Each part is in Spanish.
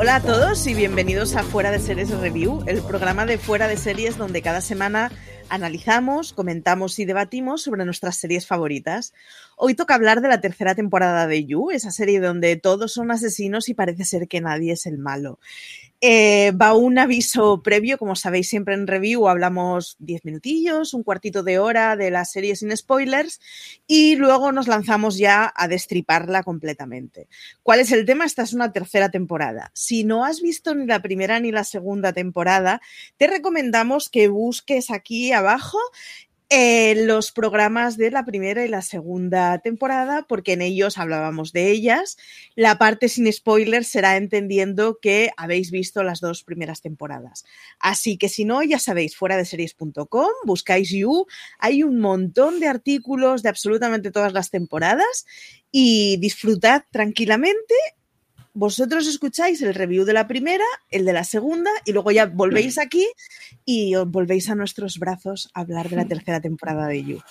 Hola a todos y bienvenidos a Fuera de Series Review, el programa de Fuera de Series donde cada semana analizamos, comentamos y debatimos sobre nuestras series favoritas. Hoy toca hablar de la tercera temporada de You, esa serie donde todos son asesinos y parece ser que nadie es el malo. Eh, va un aviso previo, como sabéis siempre en review hablamos 10 minutillos, un cuartito de hora de la serie sin spoilers y luego nos lanzamos ya a destriparla completamente. ¿Cuál es el tema? Esta es una tercera temporada. Si no has visto ni la primera ni la segunda temporada, te recomendamos que busques aquí abajo eh, los programas de la primera y la segunda temporada, porque en ellos hablábamos de ellas. La parte sin spoilers será entendiendo que habéis visto las dos primeras temporadas. Así que si no, ya sabéis, fuera de series.com, buscáis You, hay un montón de artículos de absolutamente todas las temporadas y disfrutad tranquilamente vosotros escucháis el review de la primera, el de la segunda, y luego ya volvéis aquí y os volvéis a nuestros brazos a hablar de la tercera temporada de You.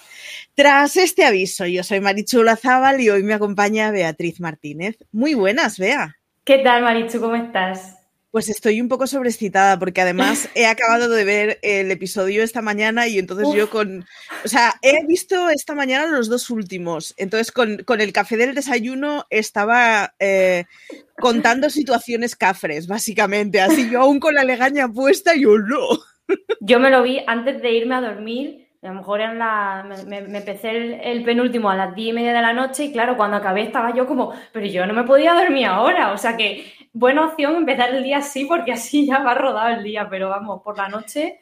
Tras este aviso, yo soy Marichu Lazábal y hoy me acompaña Beatriz Martínez. Muy buenas, Bea. ¿Qué tal, Marichu? ¿Cómo estás? Pues estoy un poco sobreexcitada porque además he acabado de ver el episodio esta mañana y entonces yo con, o sea, he visto esta mañana los dos últimos, entonces con, el café del desayuno estaba eh, contando situaciones cafres, básicamente, así yo aún con la legaña puesta, yo no. Yo me lo vi antes de irme a dormir a lo mejor en la, me, empecé el, penúltimo a las diez y media de la noche y claro, cuando acabé estaba yo como, pero yo no me podía dormir ahora. O sea que buena opción empezar el día así porque así ya va rodado el día, pero vamos, por la noche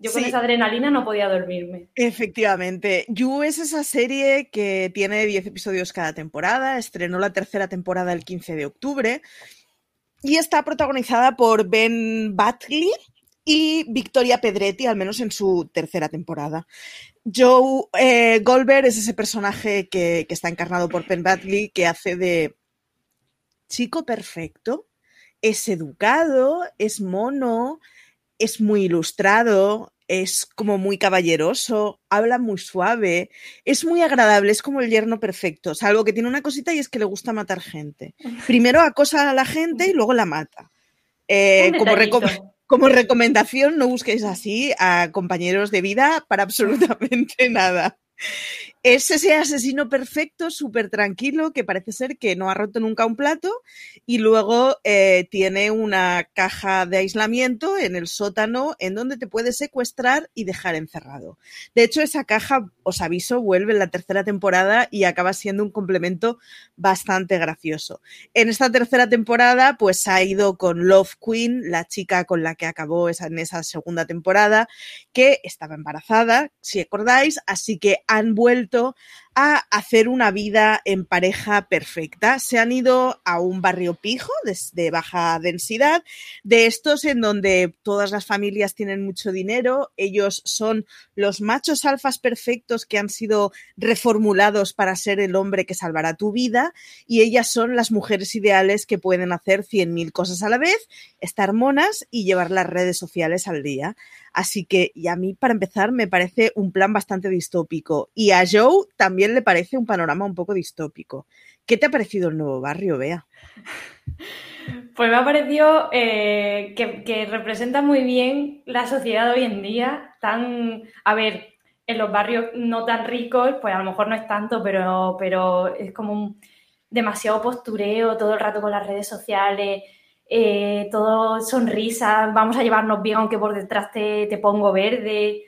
yo con esa adrenalina no podía dormirme. Efectivamente. You es esa serie que tiene 10 episodios cada temporada, estrenó la tercera temporada el 15 de octubre y está protagonizada por Ben Batley, y Victoria Pedretti, al menos en su tercera temporada. Joe eh, Goldberg es ese personaje que, está encarnado por Penn Badley, que hace de chico perfecto, es educado, es mono, es muy ilustrado, es como muy caballeroso, habla muy suave, es muy agradable, es como el yerno perfecto, salvo que tiene una cosita y es que le gusta matar gente. Primero acosa a la gente y luego la mata. Eh, como, como recomendación, no busquéis así a compañeros de vida para absolutamente nada. Es ese asesino perfecto, súper tranquilo, que parece ser que no ha roto nunca un plato y luego eh, tiene una caja de aislamiento en el sótano en donde te puede secuestrar y dejar encerrado. De hecho, esa caja, os aviso, vuelve en la tercera temporada y acaba siendo un complemento bastante gracioso. En esta tercera temporada, pues ha ido con Love Queen, la chica con la que acabó esa, en esa segunda temporada, que estaba embarazada, si acordáis, así que han vuelto poquito a hacer una vida en pareja perfecta. Se han ido a un barrio pijo de, baja densidad, de estos en donde todas las familias tienen mucho dinero, ellos son los machos alfas perfectos que han sido reformulados para ser el hombre que salvará tu vida y ellas son las mujeres ideales que pueden hacer 100.000 cosas a la vez, estar monas y llevar las redes sociales al día. Así que, y a mí, para empezar, me parece un plan bastante distópico. Y a Joe también le parece un panorama un poco distópico. ¿Qué te ha parecido el nuevo barrio, Bea? Pues me ha parecido eh, que, representa muy bien la sociedad hoy en día. Tan, a ver, en los barrios no tan ricos, pues a lo mejor no es tanto, pero, pero es como demasiado postureo todo el rato con las redes sociales eh, todo sonrisa, vamos a llevarnos bien aunque por detrás te, te pongo verde.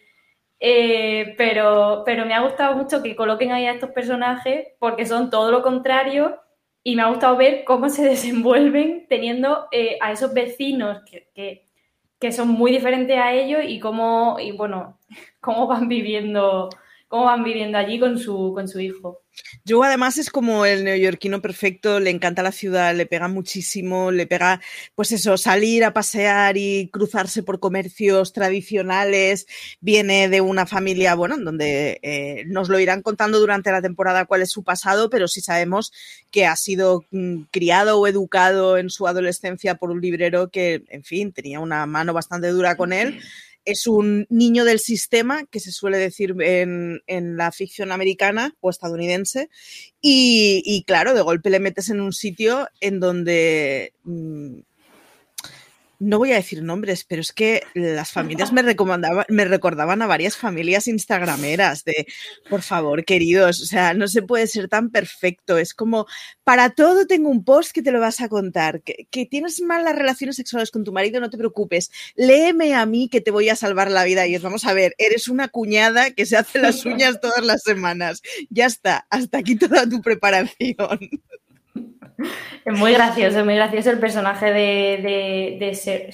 Eh, pero, pero me ha gustado mucho que coloquen ahí a estos personajes porque son todo lo contrario y me ha gustado ver cómo se desenvuelven teniendo eh, a esos vecinos que, que, que, son muy diferentes a ellos y cómo, y bueno, cómo van viviendo, cómo van viviendo allí con su, con su hijo. Yo además es como el neoyorquino perfecto, le encanta la ciudad, le pega muchísimo, le pega, pues eso, salir a pasear y cruzarse por comercios tradicionales. Viene de una familia, bueno, donde eh, nos lo irán contando durante la temporada cuál es su pasado, pero sí sabemos que ha sido mm, criado o educado en su adolescencia por un librero que, en fin, tenía una mano bastante dura con él es un niño del sistema, que se suele decir en, la ficción americana o estadounidense, y, claro, de golpe le metes en un sitio en donde mm, no voy a decir nombres, pero es que las familias me, recomendaban, me recordaban a varias familias instagrameras de, por favor, queridos, o sea, no se puede ser tan perfecto. Es como, para todo tengo un post que te lo vas a contar. Que, que tienes malas relaciones sexuales con tu marido, no te preocupes. Léeme a mí que te voy a salvar la vida. Y os vamos a ver, eres una cuñada que se hace las uñas todas las semanas. Ya está, hasta aquí toda tu preparación. Es muy gracioso, es muy gracioso el personaje de, de, de,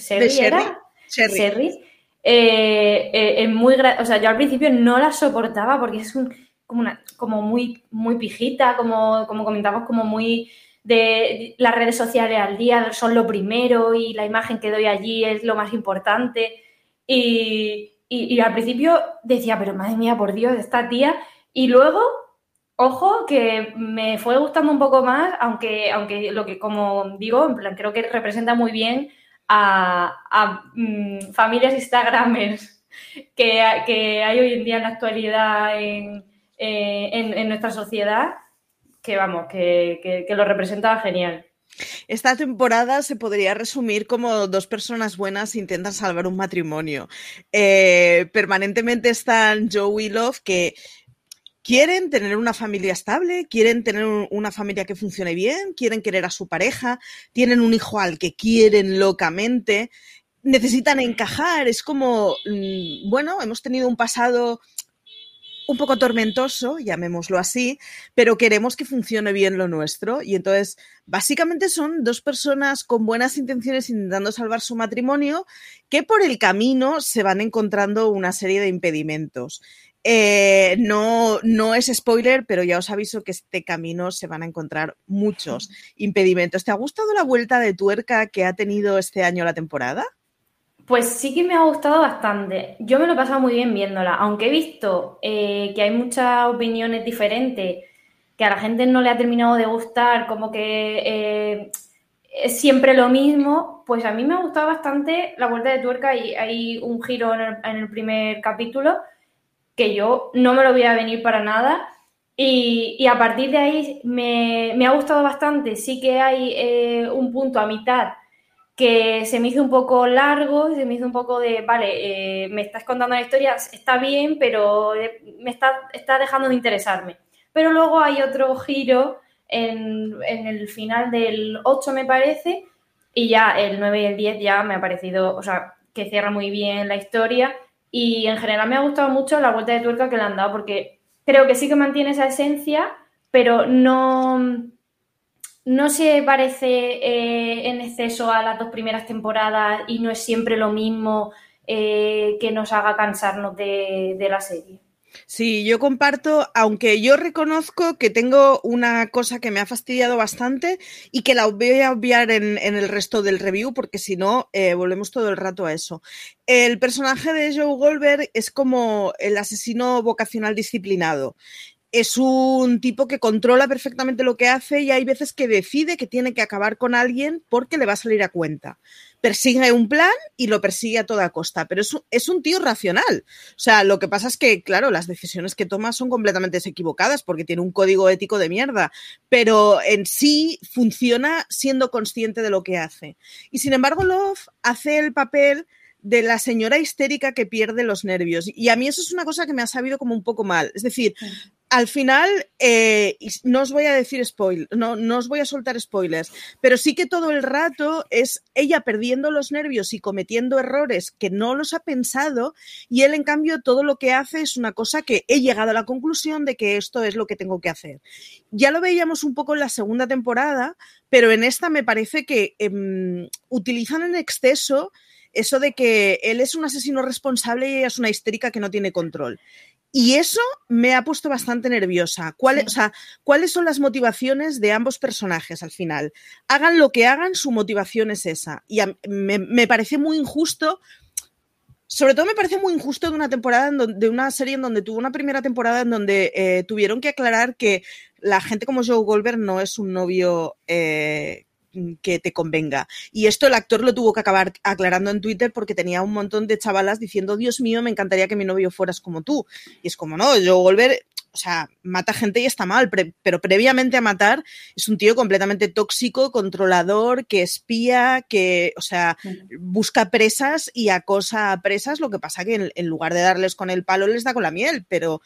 Sherry, eh, eh, es muy o sea, yo al principio no la soportaba porque es como, una, como muy, muy pijita, como, como comentamos, como muy de las redes sociales al día son lo primero y la imagen que doy allí es lo más importante. Y, y al principio decía, pero madre mía, por Dios, esta tía. Y luego Ojo, que me fue gustando un poco más, aunque, aunque lo que, como digo, en plan, creo que representa muy bien a, mm, familias Instagramers que, que, hay hoy en día en la actualidad en, eh, nuestra sociedad, que vamos, que, lo representa genial. Esta temporada se podría resumir como dos personas buenas intentan salvar un matrimonio. Eh, permanentemente están Joe Love, que quieren tener una familia estable, quieren tener una familia que funcione bien, quieren querer a su pareja, tienen un hijo al que quieren locamente, necesitan encajar, es como, mm, bueno, hemos tenido un pasado un poco tormentoso, llamémoslo así, pero queremos que funcione bien lo nuestro. Y entonces, básicamente son dos personas con buenas intenciones intentando salvar su matrimonio que por el camino se van encontrando una serie de impedimentos. Eh, no, no es spoiler, pero ya os aviso que este camino se van a encontrar muchos impedimentos. ¿Te ha gustado la vuelta de tuerca que ha tenido este año la temporada? Pues sí que me ha gustado bastante. Yo me lo he pasado muy bien viéndola, aunque he visto eh, que hay muchas opiniones diferentes, que a la gente no le ha terminado de gustar, como que eh, es siempre lo mismo, pues a mí me ha gustado bastante la vuelta de tuerca y hay un giro en el primer capítulo que yo no me lo voy a venir para nada. Y, a partir de ahí me, ha gustado bastante. Sí que hay eh, un punto a mitad que se me hizo un poco largo, se me hizo un poco de, vale, eh, me estás contando la historia, está bien, pero eh, me está, está dejando de interesarme. Pero luego hay otro giro en, en, el final del 8, me parece, y ya el 9 y el 10 ya me ha parecido, o sea, que cierra muy bien la historia y en general me ha gustado mucho la vuelta de tuerca que le han dado, porque creo que sí que mantiene esa esencia, pero no, no se parece eh, en exceso a las dos primeras temporadas y no es siempre lo mismo eh, que nos haga cansarnos de la serie. Sí, yo comparto, aunque yo reconozco que tengo una cosa que me ha fastidiado bastante y que la voy a obviar en, el resto del review, porque si no, eh, volvemos todo el rato a eso. El personaje de Joe Goldberg es como el asesino vocacional disciplinado es un tipo que controla perfectamente lo que hace y hay veces que decide que tiene que acabar con alguien porque le va a salir a cuenta. Persigue un plan y lo persigue a toda costa, pero es, es un tío racional. O sea, lo que pasa es que, claro, las decisiones que toma son completamente equivocadas porque tiene un código ético de mierda, pero en sí funciona siendo consciente de lo que hace. Y sin embargo, Love hace el papel de la señora histérica que pierde los nervios. Y a mí eso es una cosa que me ha sabido como un poco mal. Es decir, al final, eh, no os voy a decir spoil, no, no os voy a soltar spoilers, pero sí que todo el rato es ella perdiendo los nervios y cometiendo errores que no los ha pensado y él en cambio todo lo que hace es una cosa que he llegado a la conclusión de que esto es lo que tengo que hacer. Ya lo veíamos un poco en la segunda temporada, pero en esta me parece que em, utilizan en exceso eso de que él es un asesino responsable y ella es una histérica que no tiene control. Y eso me ha puesto bastante nerviosa. ¿Cuáles, ¿Cuáles son las motivaciones de ambos personajes al final? Hagan lo que hagan, su motivación es esa. Y me, parece muy injusto. Sobre todo me parece muy injusto de una temporada, de una serie en donde tuvo una primera temporada en donde eh, tuvieron que aclarar que la gente como Joe Goldberg no es un novio eh, que te convenga. Y esto el actor lo tuvo que acabar aclarando en Twitter porque tenía un montón de chavalas diciendo, Dios mío, me encantaría que mi novio fueras como tú. Y es como, no, yo volver, o o sea, mata gente y está mal, pero previamente a matar es un tío completamente tóxico, controlador, que espía, que, o sea, busca presas y acosa a presas, lo que pasa que en, lugar de darles con el palo les da con la miel, pero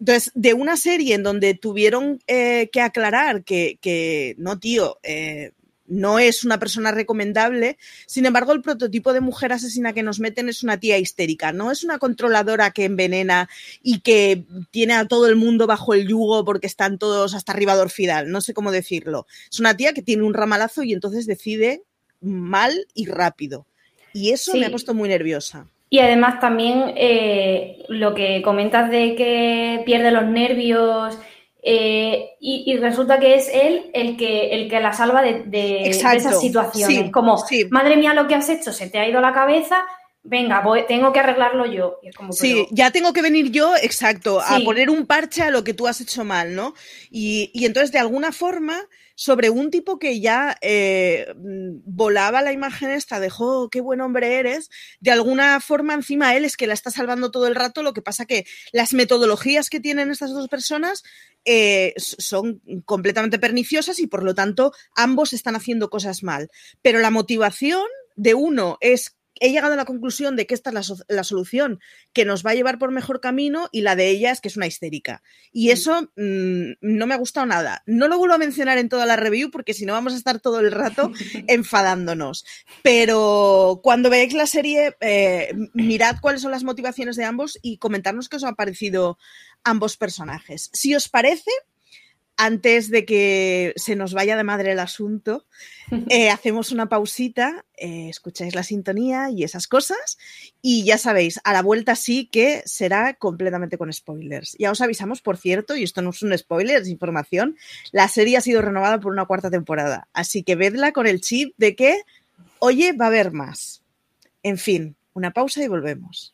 entonces, de una serie en donde tuvieron eh, que aclarar que, que no, tío, eh, no es una persona recomendable. Sin embargo, el prototipo de mujer asesina que nos meten es una tía histérica, no es una controladora que envenena y que tiene a todo el mundo bajo el yugo porque están todos hasta arriba de orfidal, no sé cómo decirlo. Es una tía que tiene un ramalazo y entonces decide mal y rápido. Y eso me ha puesto muy nerviosa. Y además también eh, lo que comentas de que pierde los nervios eh, y, resulta que es él el que, el que la salva de, de, esas situaciones. como, madre mía, lo que has hecho, se te ha ido la cabeza, venga, tengo que arreglarlo yo. sí, ya tengo que venir yo, exacto, a poner un parche a lo que tú has hecho mal, ¿no? Y, y entonces, de alguna forma, sobre un tipo que ya eh, volaba la imagen esta, dejó, oh, qué buen hombre eres, de alguna forma encima él es que la está salvando todo el rato, lo que pasa que las metodologías que tienen estas dos personas eh, son completamente perniciosas y por lo tanto ambos están haciendo cosas mal. Pero la motivación de uno es he llegado a la conclusión de que esta es la, solución que nos va a llevar por mejor camino y la de ella es que es una histérica. Y mm. eso mm, no me ha gustado nada. No lo vuelvo a mencionar en toda la review porque si no vamos a estar todo el rato enfadándonos. Pero cuando veáis la serie, eh, mirad cuáles son las motivaciones de ambos y comentarnos qué os han parecido ambos personajes. Si os parece, antes de que se nos vaya de madre el asunto, eh, hacemos una pausita, eh, escucháis la sintonía y esas cosas, y ya sabéis, a la vuelta sí que será completamente con spoilers. Ya os avisamos, por cierto, y esto no es un spoiler, es información, la serie ha sido renovada por una cuarta temporada, así que vedla con el chip de que, oye, va a haber más. En fin, una pausa y volvemos.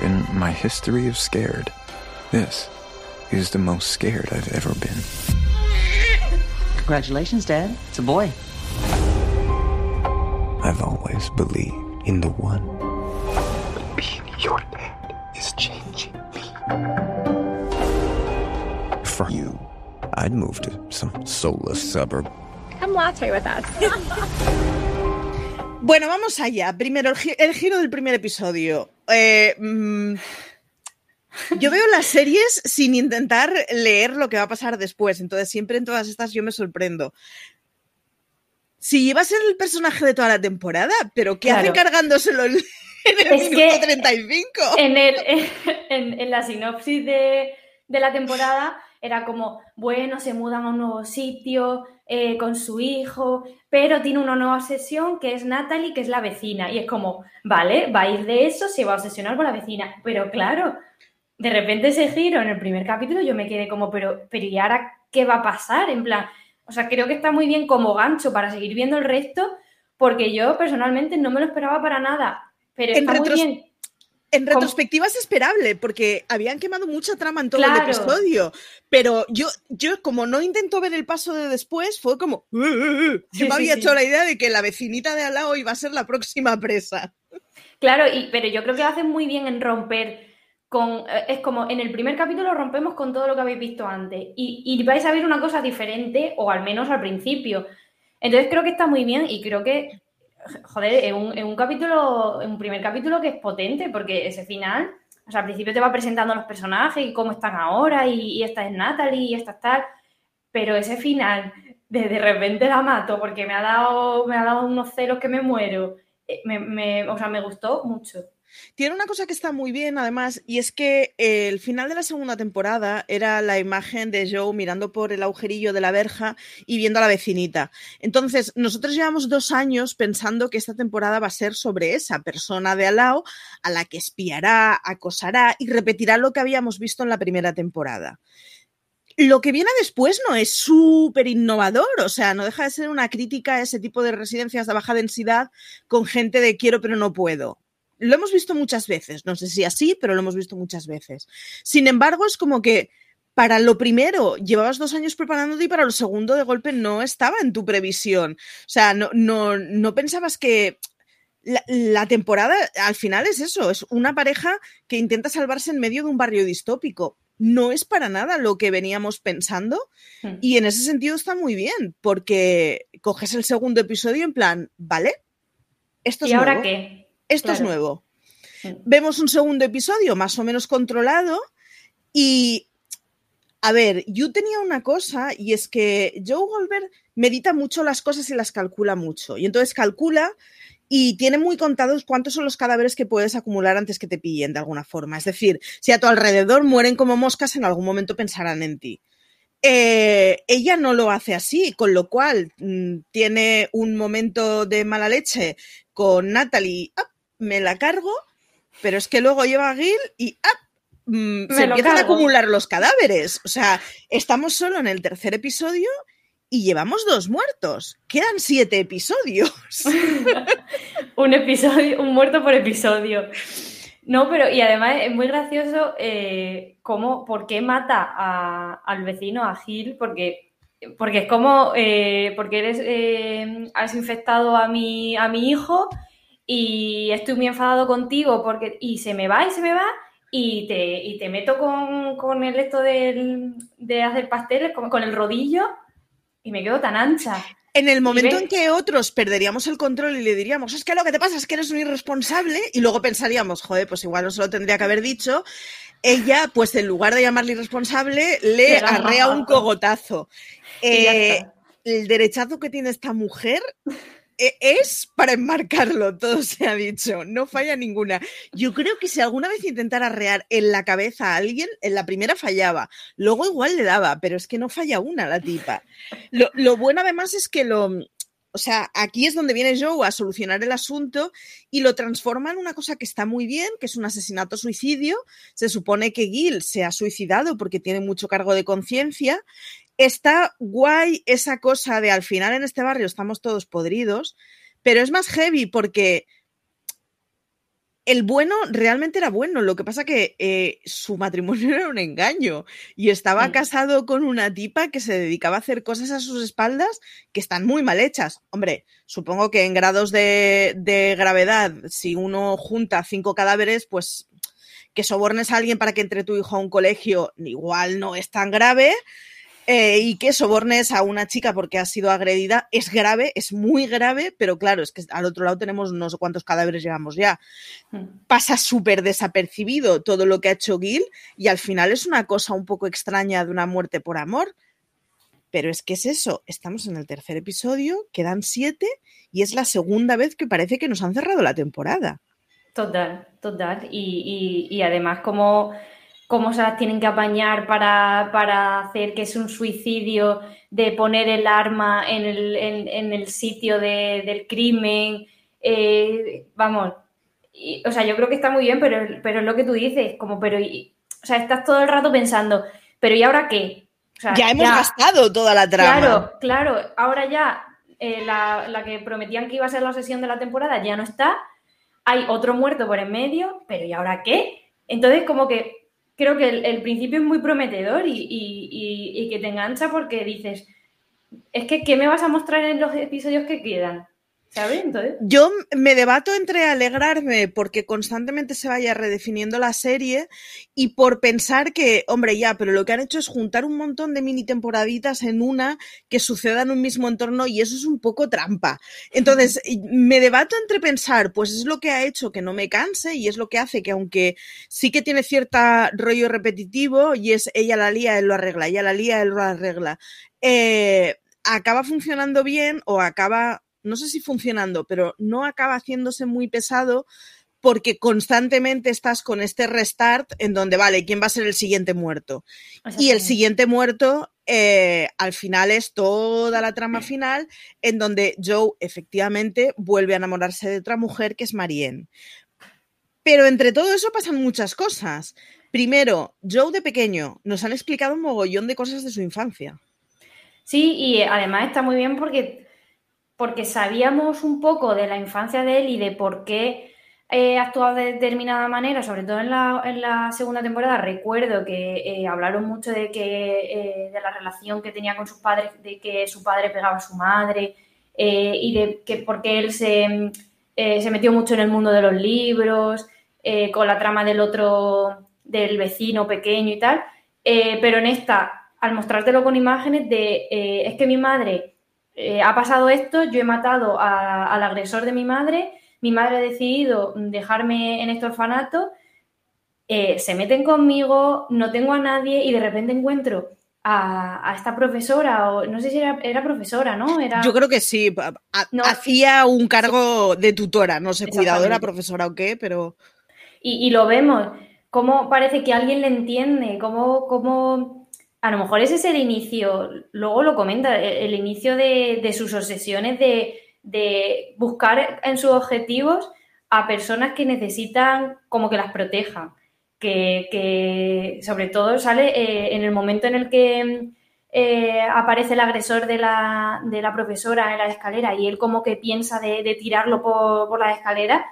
In my history of scared, this is the most scared I've ever been. Congratulations, Dad. It's a boy. I've always believed in the one. But being your dad is changing me. For you, I'd move to some soulless suburb. Come latte with us. bueno, vamos allá. Primero, el, gi el, giro del primer episodio. Eh, mmm, Yo veo las series sin intentar leer lo que va a pasar después, entonces siempre en todas estas yo me sorprendo. Si iba a ser el personaje de toda la temporada, pero ¿qué hace cargándoselo en, el minuto 35? En, el, en, la sinopsis de, la temporada era como, bueno, se mudan a un nuevo sitio eh, con su hijo, pero tiene una nueva obsesión que es Natalie, que es la vecina. Y es como, vale, va a ir de eso, se va a obsesionar con la vecina. Pero claro, de repente ese giro en el primer capítulo yo me quedé como, pero, pero ¿y ahora qué va a pasar? En plan, o sea, creo que está muy bien como gancho para seguir viendo el resto, porque yo personalmente no me lo esperaba para nada. Pero está muy bien. En retrospectiva es esperable, porque habían quemado mucha trama en todo el episodio. Pero yo, yo, como no intento ver el paso de después, fue como. Uh, uh, uh". Yo me había hecho la idea de que la vecinita de al lado iba a ser la próxima presa. Claro, y, pero yo creo que hacen muy bien en romper eh, es como en el primer capítulo rompemos con todo lo que habéis visto antes y, vais a ver una cosa diferente o al menos al principio. Entonces creo que está muy bien y creo que, joder, es un, capítulo, un primer capítulo que es potente porque ese final, o sea, al principio te va presentando los personajes y cómo están ahora y, esta es Natalie y esta es tal, pero ese final de de repente la mato porque me ha dado, me ha dado unos celos que me muero, eh, o sea, me gustó mucho. Tiene una cosa que está muy bien, además, y es que el final de la segunda temporada era la imagen de Joe mirando por el agujerillo de la verja y viendo a la vecinita. Entonces, nosotros llevamos dos años pensando que esta temporada va a ser sobre esa persona de al lado a la que espiará, acosará y repetirá lo que habíamos visto en la primera temporada lo que viene después no es súper innovador, o sea, no deja de ser una crítica a ese tipo de residencias de baja densidad con gente de quiero pero no puedo lo hemos visto muchas veces, no sé si así, pero lo hemos visto muchas veces. Sin embargo, es como que para lo primero llevabas dos años preparándote y para lo segundo de golpe no estaba en tu previsión. O sea, no, no, no pensabas que la, temporada al final es eso, es una pareja que intenta salvarse en medio de un barrio distópico. No es para nada lo que veníamos pensando hmm. y en ese sentido está muy bien porque coges el segundo episodio en plan, ¿vale? Esto es ¿Y ahora qué? Esto es nuevo. Vemos un segundo episodio más o menos controlado y a ver, yo tenía una cosa y es que Joe Goldberg medita mucho las cosas y las calcula mucho. Y entonces calcula y tiene muy contados cuántos son los cadáveres que puedes acumular antes que te pillen de alguna forma. Es decir, si a tu alrededor mueren como moscas, en algún momento pensarán en ti. Eh, ella no lo hace así, con lo cual mm, tiene un momento de mala leche con Natalie, me la cargo, pero es que luego lleva a Gil y mm, se empiezan a acumular los cadáveres. O sea, estamos solo en el tercer episodio y llevamos dos muertos. Quedan siete episodios. un episodio, un muerto por episodio. No, pero y además es muy gracioso eh, cómo, por qué mata al vecino, a Gil, porque, porque es como, eh, porque eres, eh, has infectado a mi, a mi hijo y estoy muy enfadado contigo porque, y se me va y se me va y te, y te meto con, el esto de hacer pasteles, con, con el rodillo y me quedo tan ancha. En el momento en que otros perderíamos el control y le diríamos, es que lo que te pasa es que eres un irresponsable, y luego pensaríamos, joder, pues igual no se lo tendría que haber dicho, ella, pues en lugar de llamarle irresponsable, le arrea un cogotazo. Eh, el derechazo que tiene esta mujer es para enmarcarlo, todo se ha dicho, no falla ninguna. Yo creo que si alguna vez intentara arrear en la cabeza a alguien, en la primera fallaba, luego igual le daba, pero es que no falla una la tipa. Lo, lo bueno además es que lo, o sea, aquí es donde viene Joe a solucionar el asunto y lo transforma en una cosa que está muy bien, que es un asesinato-suicidio. Se supone que Gil se ha suicidado porque tiene mucho cargo de conciencia está guay esa cosa de al final en este barrio estamos todos podridos, pero es más heavy porque el bueno realmente era bueno, lo que pasa que eh, su matrimonio era un engaño y estaba casado con una tipa que se dedicaba a hacer cosas a sus espaldas que están muy mal hechas. Hombre, supongo que en grados de, de gravedad, si uno junta cinco cadáveres, pues que sobornes a alguien para que entre tu hijo a un colegio igual no es tan grave, eh, y que sobornes a una chica porque ha sido agredida es grave, es muy grave, pero claro, es que al otro lado tenemos no sé cuántos cadáveres llevamos ya. Hmm. Pasa súper desapercibido todo lo que ha hecho Gil y al final es una cosa un poco extraña de una muerte por amor. Pero es que es eso, estamos en el tercer episodio, quedan siete y es la segunda vez que parece que nos han cerrado la temporada. Total, total. Y, y además como cómo se las tienen que apañar para, hacer que es un suicidio, de poner el arma en el, sitio del crimen. Eh, vamos, o sea, yo creo que está muy bien, pero, pero es lo que tú dices, como, pero, o sea, estás todo el rato pensando, pero ¿y ahora qué? ya hemos gastado toda la trama. Claro, claro, ahora ya eh, la, la que prometían que iba a ser la sesión de la temporada ya no está, hay otro muerto por en medio, pero ¿y ahora qué? Entonces, como que creo que el, principio es muy prometedor y, que te engancha porque dices, es que, ¿qué me vas a mostrar en los episodios que quedan? ¿Sabes? Yo me debato entre alegrarme porque constantemente se vaya redefiniendo la serie y por pensar que, hombre, ya, pero lo que han hecho es juntar un montón de mini temporaditas en una que suceda en un mismo entorno y eso es un poco trampa. Entonces, me debato entre pensar, pues es lo que ha hecho que no me canse y es lo que hace que aunque sí que tiene cierta rollo repetitivo y es ella la lía, él lo arregla, ella la lía, él lo arregla, eh, acaba funcionando bien o acaba no sé si funcionando, pero no acaba haciéndose muy pesado porque constantemente estás con este restart en donde, vale, ¿quién va a ser el siguiente muerto? Y el siguiente muerto, eh, al final es toda la trama final en donde Joe efectivamente vuelve a enamorarse de otra mujer que es Marianne. Pero entre todo eso pasan muchas cosas. Primero, Joe de pequeño nos han explicado un mogollón de cosas de su infancia. Sí, y además está muy bien porque porque sabíamos un poco de la infancia de él y de por qué eh, actuado de determinada manera, sobre todo en la, segunda temporada. Recuerdo que eh, hablaron mucho de que eh, de la relación que tenía con sus padres, de que su padre pegaba a su madre y de que porque él se eh, se metió mucho en el mundo de los libros, eh, con la trama del otro, del vecino pequeño y tal, pero en esta, al mostrártelo con imágenes de, es que mi madre ha pasado esto, yo he matado al agresor de mi madre, mi madre ha decidido dejarme en este orfanato, se meten conmigo, no tengo a nadie y de repente encuentro a, esta profesora, o no sé si era, profesora, ¿no? Era... Yo creo que sí, hacía un cargo de tutora, no sé, cuidadora, profesora o qué, pero... Y, lo vemos, cómo parece que alguien le entiende, cómo, cómo... A lo mejor ese es el inicio, luego lo comenta, el, inicio de, sus obsesiones de, de buscar en sus objetivos a personas que necesitan como que las protejan que, sobre todo sale eh, en el momento en el que eh, aparece el agresor de la, de la, profesora en la escalera y él como que piensa de, tirarlo por, por, la escalera,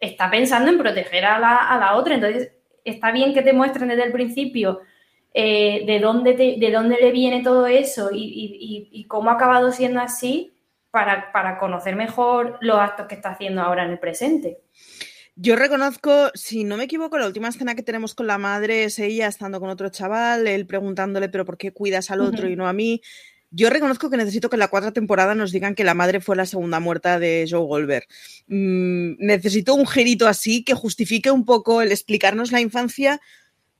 está pensando en proteger a la, a la, otra. Entonces, está bien que te muestren desde el principio eh, de, dónde de dónde le viene todo eso y, y, cómo ha acabado siendo así para, para conocer mejor los actos que está haciendo ahora en el presente. Yo reconozco, si no me equivoco, la última escena que tenemos con la madre es ella estando con otro chaval, él preguntándole, pero ¿por qué cuidas al otro y no a mí? Yo reconozco que necesito que en la cuarta temporada nos digan que la madre fue la segunda muerta de Joe Goldberg. Mm, necesito un gerito así que justifique un poco el explicarnos la infancia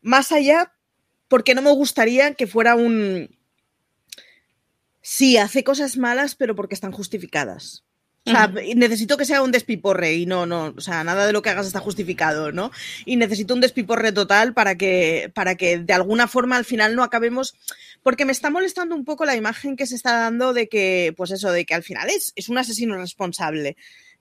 más allá, porque no me gustaría que fuera un... Sí, hace cosas malas, pero porque están justificadas. O sea, necesito que sea un despiporre y no, no, o sea, nada de lo que hagas está justificado, ¿no? Y necesito un despiporre total para que, para que de alguna forma al final no acabemos, porque me está molestando un poco la imagen que se está dando de que, pues eso, de que al final es, es un asesino responsable.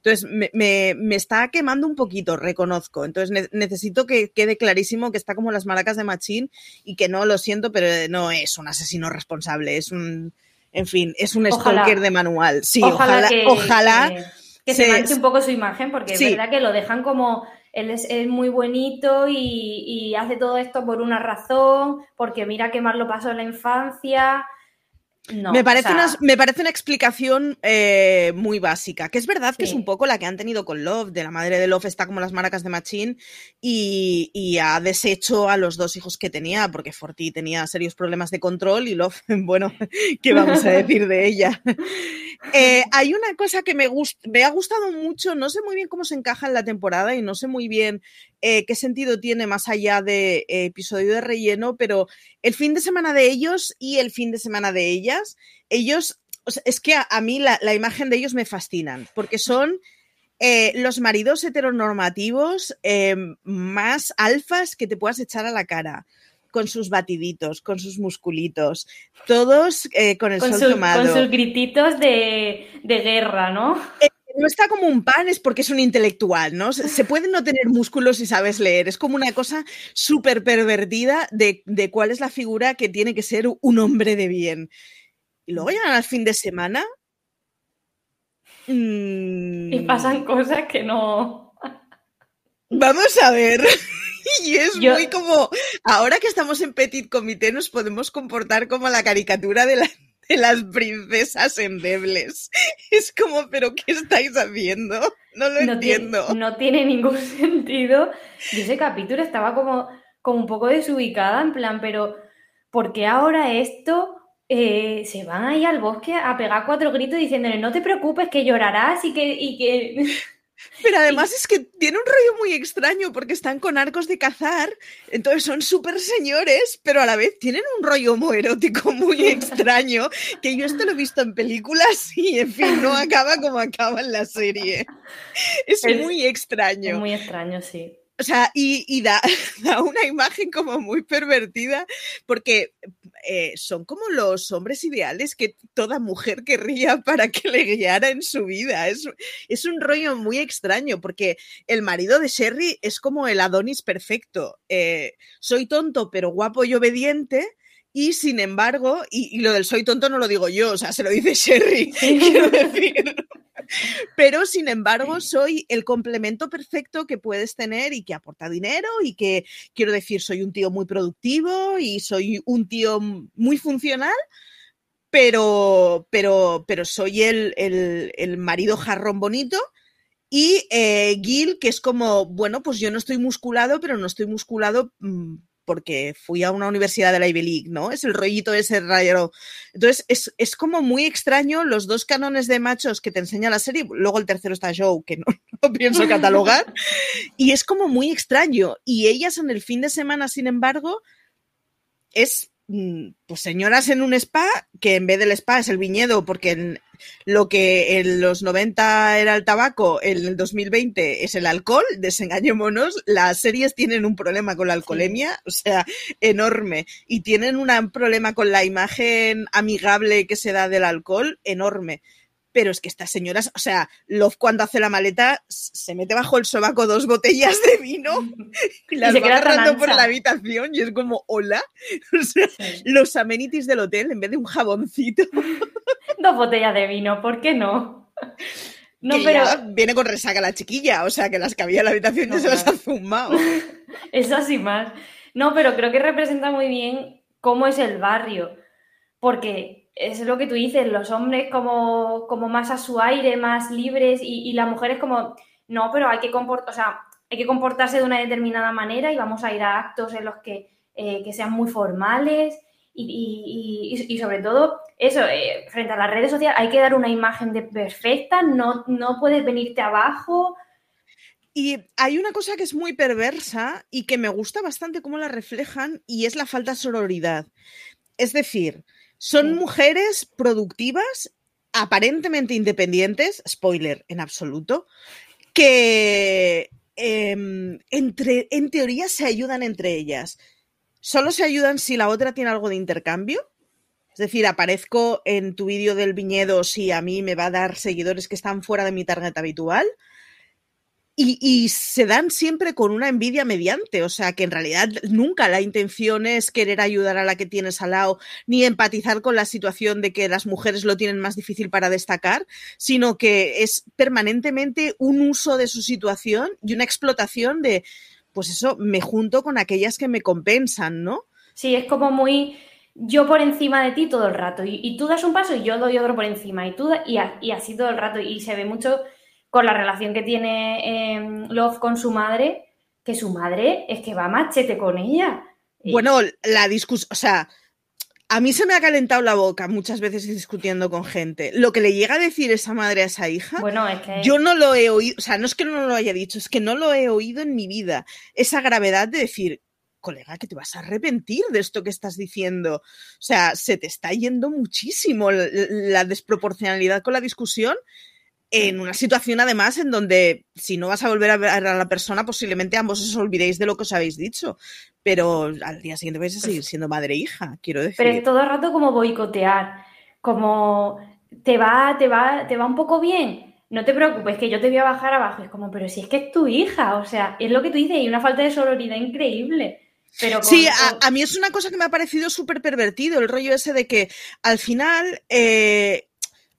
Entonces, me, me, me, está quemando un poquito, reconozco. Entonces, necesito que quede clarísimo que está como las maracas de Machín y que no, lo siento, pero no es un asesino responsable, es un, en fin, es un stalker de manual. Sí, ojalá. Ojalá, que, se, manche un poco su imagen, porque es verdad que lo dejan como. Él es, muy bonito y, hace todo esto por una razón, porque mira qué mal lo pasó en la infancia me, parece una, me parece una explicación eh, muy básica, que es verdad que es un poco la que han tenido con Love, de la madre de Love está como las maracas de Machine y, y, ha deshecho a los dos hijos que tenía, porque Forti tenía serios problemas de control y Love, bueno, ¿qué vamos a decir de ella? Eh, hay una cosa que me, me ha gustado mucho, no sé muy bien cómo se encaja en la temporada y no sé muy bien eh, qué sentido tiene más allá de episodio de relleno, pero el fin de semana de ellos y el fin de semana de ellas, ellos, es que a, mí la, imagen de ellos me fascinan, porque son eh, los maridos heteronormativos más alfas que te puedas echar a la cara con sus batiditos, con sus musculitos, todos eh, con el sol tomado. Con sus grititos de, guerra, ¿no? Eh, no está como un pan, es porque es un intelectual, ¿no? Se puede no tener músculos si sabes leer. Es como una cosa súper pervertida de, cuál es la figura que tiene que ser un hombre de bien. Y luego llegan al fin de semana. Y pasan cosas que no. Vamos a ver. Y es muy como, ahora que estamos en Petit Comité nos podemos comportar como la caricatura de la, de las princesas endebles. Es como, pero ¿qué estáis haciendo? No lo entiendo. no tiene ningún sentido. Y ese capítulo estaba como, como un poco desubicada, en plan, pero ¿por qué ahora esto? Eh, se van ahí al bosque a pegar cuatro gritos diciéndole no te preocupes que llorarás y que, y que... Pero además es que tiene un rollo muy extraño porque están con arcos de cazar, entonces son súper señores, pero a la vez tienen un rollo muy erótico muy extraño, que yo esto lo he visto en películas y en fin, no acaba como acaba en la serie. Es, muy extraño. Es muy extraño, sí. O sea, y, da, una imagen como muy pervertida, porque eh, son como los hombres ideales que toda mujer querría para que le guiara en su vida. Es, es un rollo muy extraño, porque el marido de Sherry es como el Adonis perfecto. Eh, soy tonto, pero guapo y obediente. Y sin embargo, y, lo del soy tonto no lo digo yo, o sea, se lo dice Sherry, quiero decir. Pero, sin embargo, soy el complemento perfecto que puedes tener y que aporta dinero y que, quiero decir, soy un tío muy productivo y soy un tío muy funcional, pero, pero, pero soy el, el, el marido jarrón bonito Y eh, Gil, que es como, bueno, pues yo no estoy musculado, pero no estoy musculado mm, porque fui a una universidad de la Ivy League, ¿no? Es el rollito ese raro. Entonces, es, es, como muy extraño los dos canones de machos que te enseña la serie. Luego el tercero está Joe, que no, no pienso catalogar. y es como muy extraño. Y ellas en el fin de semana, sin embargo, es Mm, pues señoras en un spa, que en vez del spa es el viñedo, porque en lo que en los 90 era el tabaco, en el 2020 es el alcohol, desengañémonos, las series tienen un problema con la alcoholemia, o sea, enorme, y tienen un problema con la imagen amigable que se da del alcohol, enorme pero es que estas señoras, o sea, Love cuando hace la maleta se mete bajo el sobaco dos botellas de vino y las y va agarrando por la habitación y es como, hola, o sea, sí. los amenities del hotel en vez de un jaboncito. Dos botellas de vino, ¿por qué no? No, que pero viene con resaca la chiquilla, o sea, que las que había en la habitación no, ya se las ha fumado. Eso sí más. No, pero creo que representa muy bien cómo es el barrio, porque es lo que tú dices, los hombres como, como más a su aire, más libres, y, las mujeres como, no, pero hay que, comport hay que comportarse de una determinada manera y vamos a ir a actos en los que, eh, que sean muy formales y, y, y sobre todo eso, eh, frente a las redes sociales hay que dar una imagen de perfecta, no, no puedes venirte abajo. Y hay una cosa que es muy perversa y que me gusta bastante cómo la reflejan y es la falta de sororidad. Es decir, son sí. mujeres productivas, aparentemente independientes, spoiler en absoluto, que eh, entre, en teoría se ayudan entre ellas. Solo se ayudan si la otra tiene algo de intercambio. Es decir, aparezco en tu vídeo del viñedo si a mí me va a dar seguidores que están fuera de mi target habitual. Y, se dan siempre con una envidia mediante, o sea que en realidad nunca la intención es querer ayudar a la que tienes al lado, ni empatizar con la situación de que las mujeres lo tienen más difícil para destacar, sino que es permanentemente un uso de su situación y una explotación de, pues eso, me junto con aquellas que me compensan, ¿no? Sí, es como muy yo por encima de ti todo el rato, y, tú das un paso y yo doy otro por encima, y tú, y, y así todo el rato, y se ve mucho con la relación que tiene eh, Love con su madre, que su madre es que va a machete con ella. Bueno, la discusión, o sea, a mí se me ha calentado la boca muchas veces discutiendo con gente. Lo que le llega a decir esa madre a esa hija, bueno, es que... yo no lo he oído, o sea, no es que no lo haya dicho, es que no lo he oído en mi vida. Esa gravedad de decir, colega, que te vas a arrepentir de esto que estás diciendo. O sea, se te está yendo muchísimo la, la desproporcionalidad con la discusión en una situación además en donde si no vas a volver a ver a la persona, posiblemente ambos os olvidéis de lo que os habéis dicho, pero al día siguiente vais a seguir siendo madre e hija, quiero decir. Pero es todo el rato como boicotear, como te va, te va, te va un poco bien, no te preocupes, que yo te voy a bajar abajo. Es como, pero si es que es tu hija, o sea, es lo que tú dices, y una falta de sororidad increíble. Pero con, sí, a, a, mí es una cosa que me ha parecido súper pervertido, el rollo ese de que al final eh,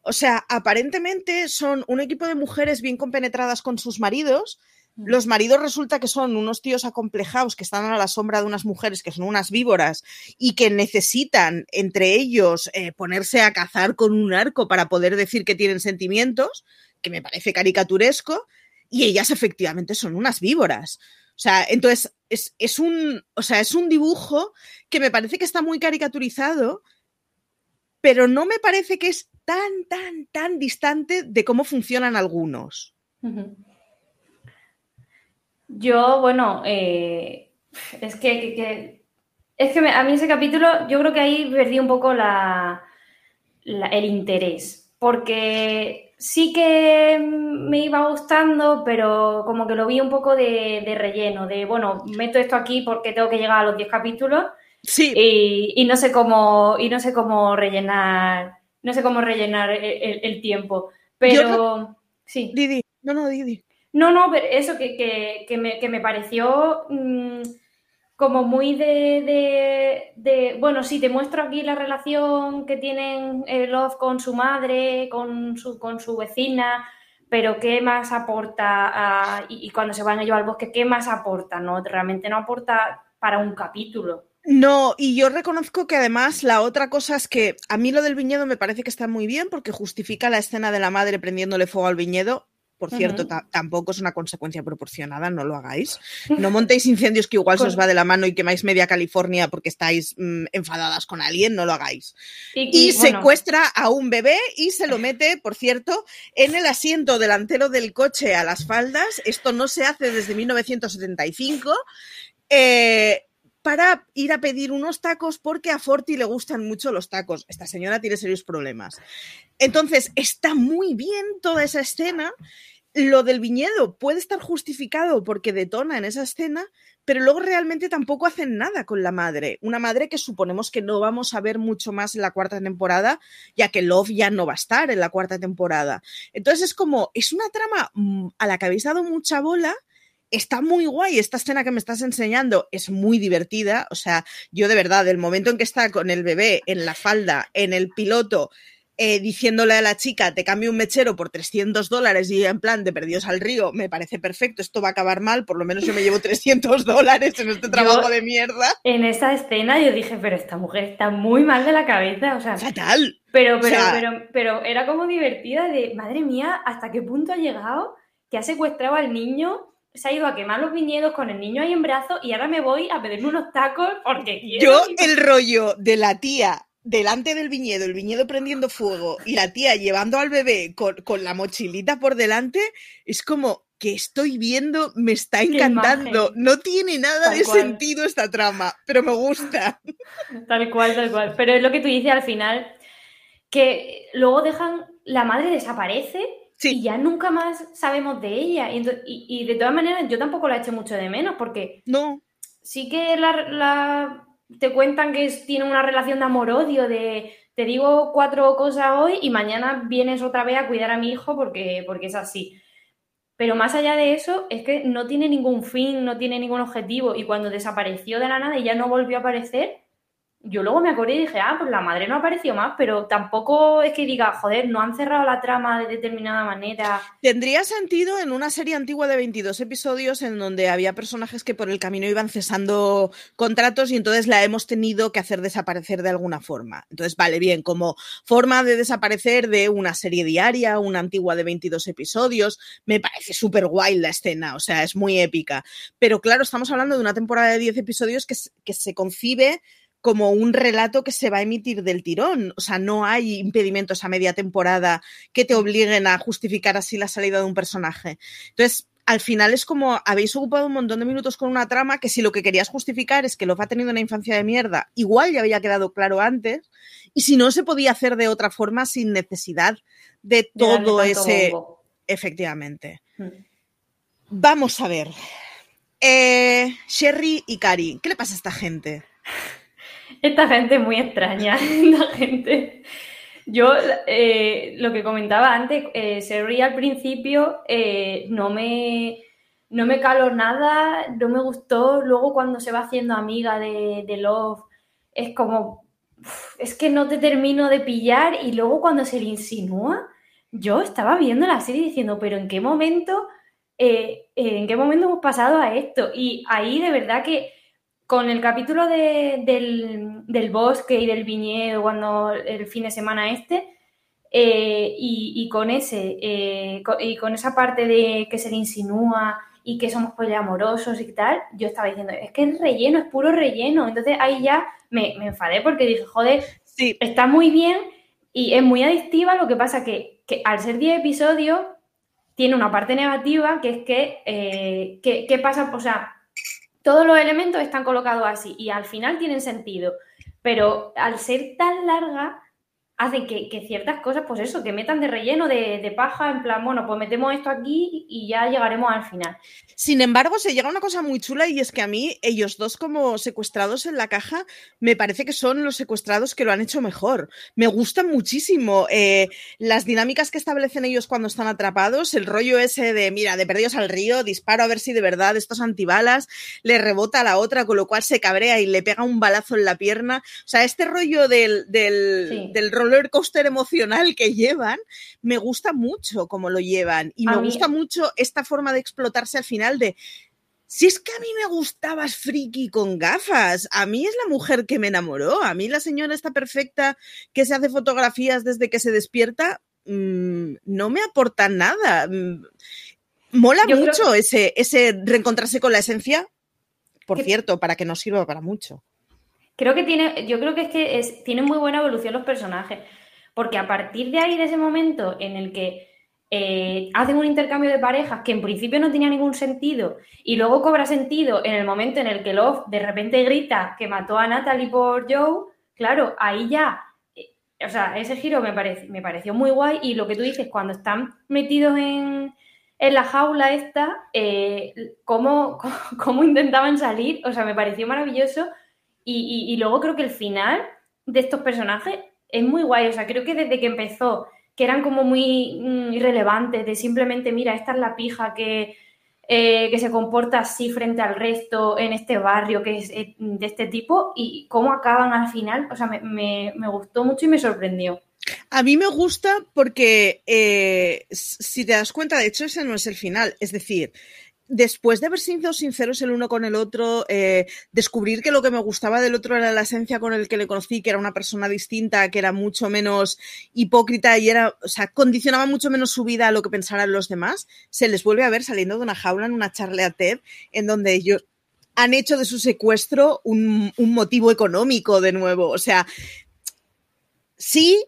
o sea, aparentemente son un equipo de mujeres bien compenetradas con sus maridos. Los maridos resulta que son unos tíos acomplejados que están a la sombra de unas mujeres que son unas víboras y que necesitan entre ellos eh, ponerse a cazar con un arco para poder decir que tienen sentimientos, que me parece caricaturesco, y ellas efectivamente son unas víboras. O sea, entonces es, es, un, o sea, es un dibujo que me parece que está muy caricaturizado, pero no me parece que es tan, tan, tan distante de cómo funcionan algunos. Yo, bueno, eh, es que, que, que, es que a mí ese capítulo, yo creo que ahí perdí un poco la, la, el interés, porque sí que me iba gustando, pero como que lo vi un poco de, de relleno, de, bueno, meto esto aquí porque tengo que llegar a los 10 capítulos. Sí. Y, y, no sé cómo, y no sé cómo rellenar no sé cómo rellenar el, el, el tiempo. Pero no, sí. Didi, no, no, Didi. No, no, pero eso que, que, que, me, que me, pareció mmm, como muy de, de, de, Bueno, sí, te muestro aquí la relación que tienen eh, Love con su madre, con su, con su vecina, pero qué más aporta, a, y, y, cuando se van ellos al bosque, qué más aporta, ¿no? Realmente no aporta para un capítulo. No, y yo reconozco que además la otra cosa es que a mí lo del viñedo me parece que está muy bien porque justifica la escena de la madre prendiéndole fuego al viñedo. por cierto, tampoco es una consecuencia proporcionada, no lo hagáis. No montéis incendios que igual se os va de la mano y quemáis media California porque estáis mm, enfadadas con alguien, no lo hagáis. Y, secuestra a un bebé y se lo mete, por cierto, en el asiento delantero del coche a las faldas. Esto no se hace desde 1975. Eh, para ir a pedir unos tacos porque a Forti le gustan mucho los tacos. Esta señora tiene serios problemas. Entonces, está muy bien toda esa escena. Lo del viñedo puede estar justificado porque detona en esa escena, pero luego realmente tampoco hacen nada con la madre. Una madre que suponemos que no vamos a ver mucho más en la cuarta temporada, ya que Love ya no va a estar en la cuarta temporada. Entonces es como, es una trama mm, a la que habéis dado mucha bola, está muy guay. Esta escena que me estás enseñando es muy divertida. O sea, yo de verdad, el momento en que está con el bebé en la falda, en el piloto, eh, diciéndole a la chica, te cambio un mechero por 300 dólares y en plan de perdidos al río, me parece perfecto, esto va a acabar mal, por lo menos yo me llevo 300 dólares en este trabajo de mierda. En esa escena yo dije, pero esta mujer está muy mal de la cabeza, o sea... Fatal. Pero, pero, pero, pero era como divertida de, madre mía, ¿hasta qué punto ha llegado que ha secuestrado al niño se ha ido a quemar los viñedos con el niño ahí en brazos y ahora me voy a pedirme unos tacos porque quiero. Yo, el rollo de la tía delante del viñedo, el viñedo prendiendo fuego y la tía llevando al bebé con, la mochilita por delante, es como que estoy viendo, me está encantando. No tiene nada de sentido esta trama, pero me gusta. Tal cual, tal cual. Pero es lo que tú dices al final, que luego dejan, la madre desaparece y ya nunca más sabemos de ella. Y, de todas maneras, yo tampoco la echo mucho de menos porque. No. Sí que la, te cuentan que tiene una relación de amor-odio, de te digo cuatro cosas hoy y mañana vienes otra vez a cuidar a mi hijo porque, porque es así. Pero más allá de eso, es que no tiene ningún fin, no tiene ningún objetivo. Y cuando desapareció de la nada y ya no volvió a aparecer, yo luego me acordé y dije, ah, pues la madre no apareció más, pero tampoco es que diga, joder, no han cerrado la trama de determinada manera. Tendría sentido en una serie antigua de 22 episodios en donde había personajes que por el camino iban cesando contratos y entonces la hemos tenido que hacer desaparecer de alguna forma. Entonces, vale, bien, como forma de desaparecer de una serie diaria, una antigua de 22 episodios, me parece súper guay la escena, o sea, es muy épica. Pero claro, estamos hablando de una temporada de 10 episodios que, que se concibe como un relato que se va a emitir del tirón. O sea, no hay impedimentos a media temporada que te obliguen a justificar así la salida de un personaje. Entonces, al final es como habéis ocupado un montón de minutos con una trama que si lo que querías justificar es que lo ha tenido una infancia de mierda, igual ya había quedado claro antes, y si no se podía hacer de otra forma sin necesidad de todo ese... Efectivamente. Hmm. Vamos a ver. Eh, Sherry y Cari, ¿qué le pasa a esta gente? Esta gente es muy extraña. La gente. Yo, eh, lo que comentaba antes, eh, al principio eh, no me no me caló nada, no me gustó. Luego, cuando se va haciendo amiga de, de Love, es como. Es que no te termino de pillar. Y luego, cuando se le insinúa, yo estaba viendo la serie diciendo, pero ¿en qué momento? Eh, ¿En qué momento hemos pasado a esto? Y ahí de verdad que con el capítulo del, bosque y del viñedo, cuando el fin de semana este, eh, y, con ese, eh, y con esa parte de que se le insinúa y que somos poliamorosos y tal, yo estaba diciendo, es que es relleno, es puro relleno. Entonces ahí ya me, enfadé porque dije, joder, sí. está muy bien y es muy adictiva, lo que pasa que, que al ser 10 episodios tiene una parte negativa, que es que, eh, ¿qué pasa? O sea, todos los elementos están colocados así y al final tienen sentido, pero al ser tan larga, hacen que, ciertas cosas, pues eso, que metan de relleno, de, paja, en plan, bueno, pues metemos esto aquí y ya llegaremos al final. Sin embargo, se llega a una cosa muy chula y es que a mí, ellos dos como secuestrados en la caja, me parece que son los secuestrados que lo han hecho mejor. Me gustan muchísimo eh, las dinámicas que establecen ellos cuando están atrapados, el rollo ese de, mira, de perdidos al río, disparo a ver si de verdad estos antibalas, le rebota a la otra, con lo cual se cabrea y le pega un balazo en la pierna. O sea, este rollo del, del, del roller coaster emocional que llevan, me gusta mucho cómo lo llevan y me gusta mucho esta forma de explotarse al final de si es que a mí me gustabas friki con gafas, a mí es la mujer que me enamoró, a mí la señora está perfecta que se hace fotografías desde que se despierta, mm, no me aportan nada. Mm, mola mucho ese, ese reencontrarse con la esencia, por cierto, para que nos sirva para mucho. Creo que tiene, yo creo que es que es, tienen muy buena evolución los personajes, porque a partir de ahí, de ese momento en el que eh, hacen un intercambio de parejas que en principio no tenía ningún sentido y luego cobra sentido en el momento en el que Love de repente grita que mató a Natalie por Joe, claro, ahí ya, eh, o sea, ese giro me, me pareció muy guay y lo que tú dices, cuando están metidos en, la jaula esta, eh, cómo, intentaban salir, o sea, me pareció maravilloso y, luego creo que el final de estos personajes es muy guay, o sea, creo que desde que empezó que eran como muy mm, irrelevantes, de simplemente, mira, esta es la pija que, eh, que se comporta así frente al resto en este barrio que es eh, de este tipo y cómo acaban al final, o sea, me, gustó mucho y me sorprendió. A mí me gusta porque, eh, si te das cuenta, de hecho ese no es el final, es decir, después de haber sido sinceros el uno con el otro, eh, descubrir que lo que me gustaba del otro era la esencia con el que le conocí, que era una persona distinta, que era mucho menos hipócrita y era, o sea, condicionaba mucho menos su vida a lo que pensaran los demás, se les vuelve a ver saliendo de una jaula en una charla TED en donde ellos han hecho de su secuestro un, un motivo económico de nuevo. O sea, sí,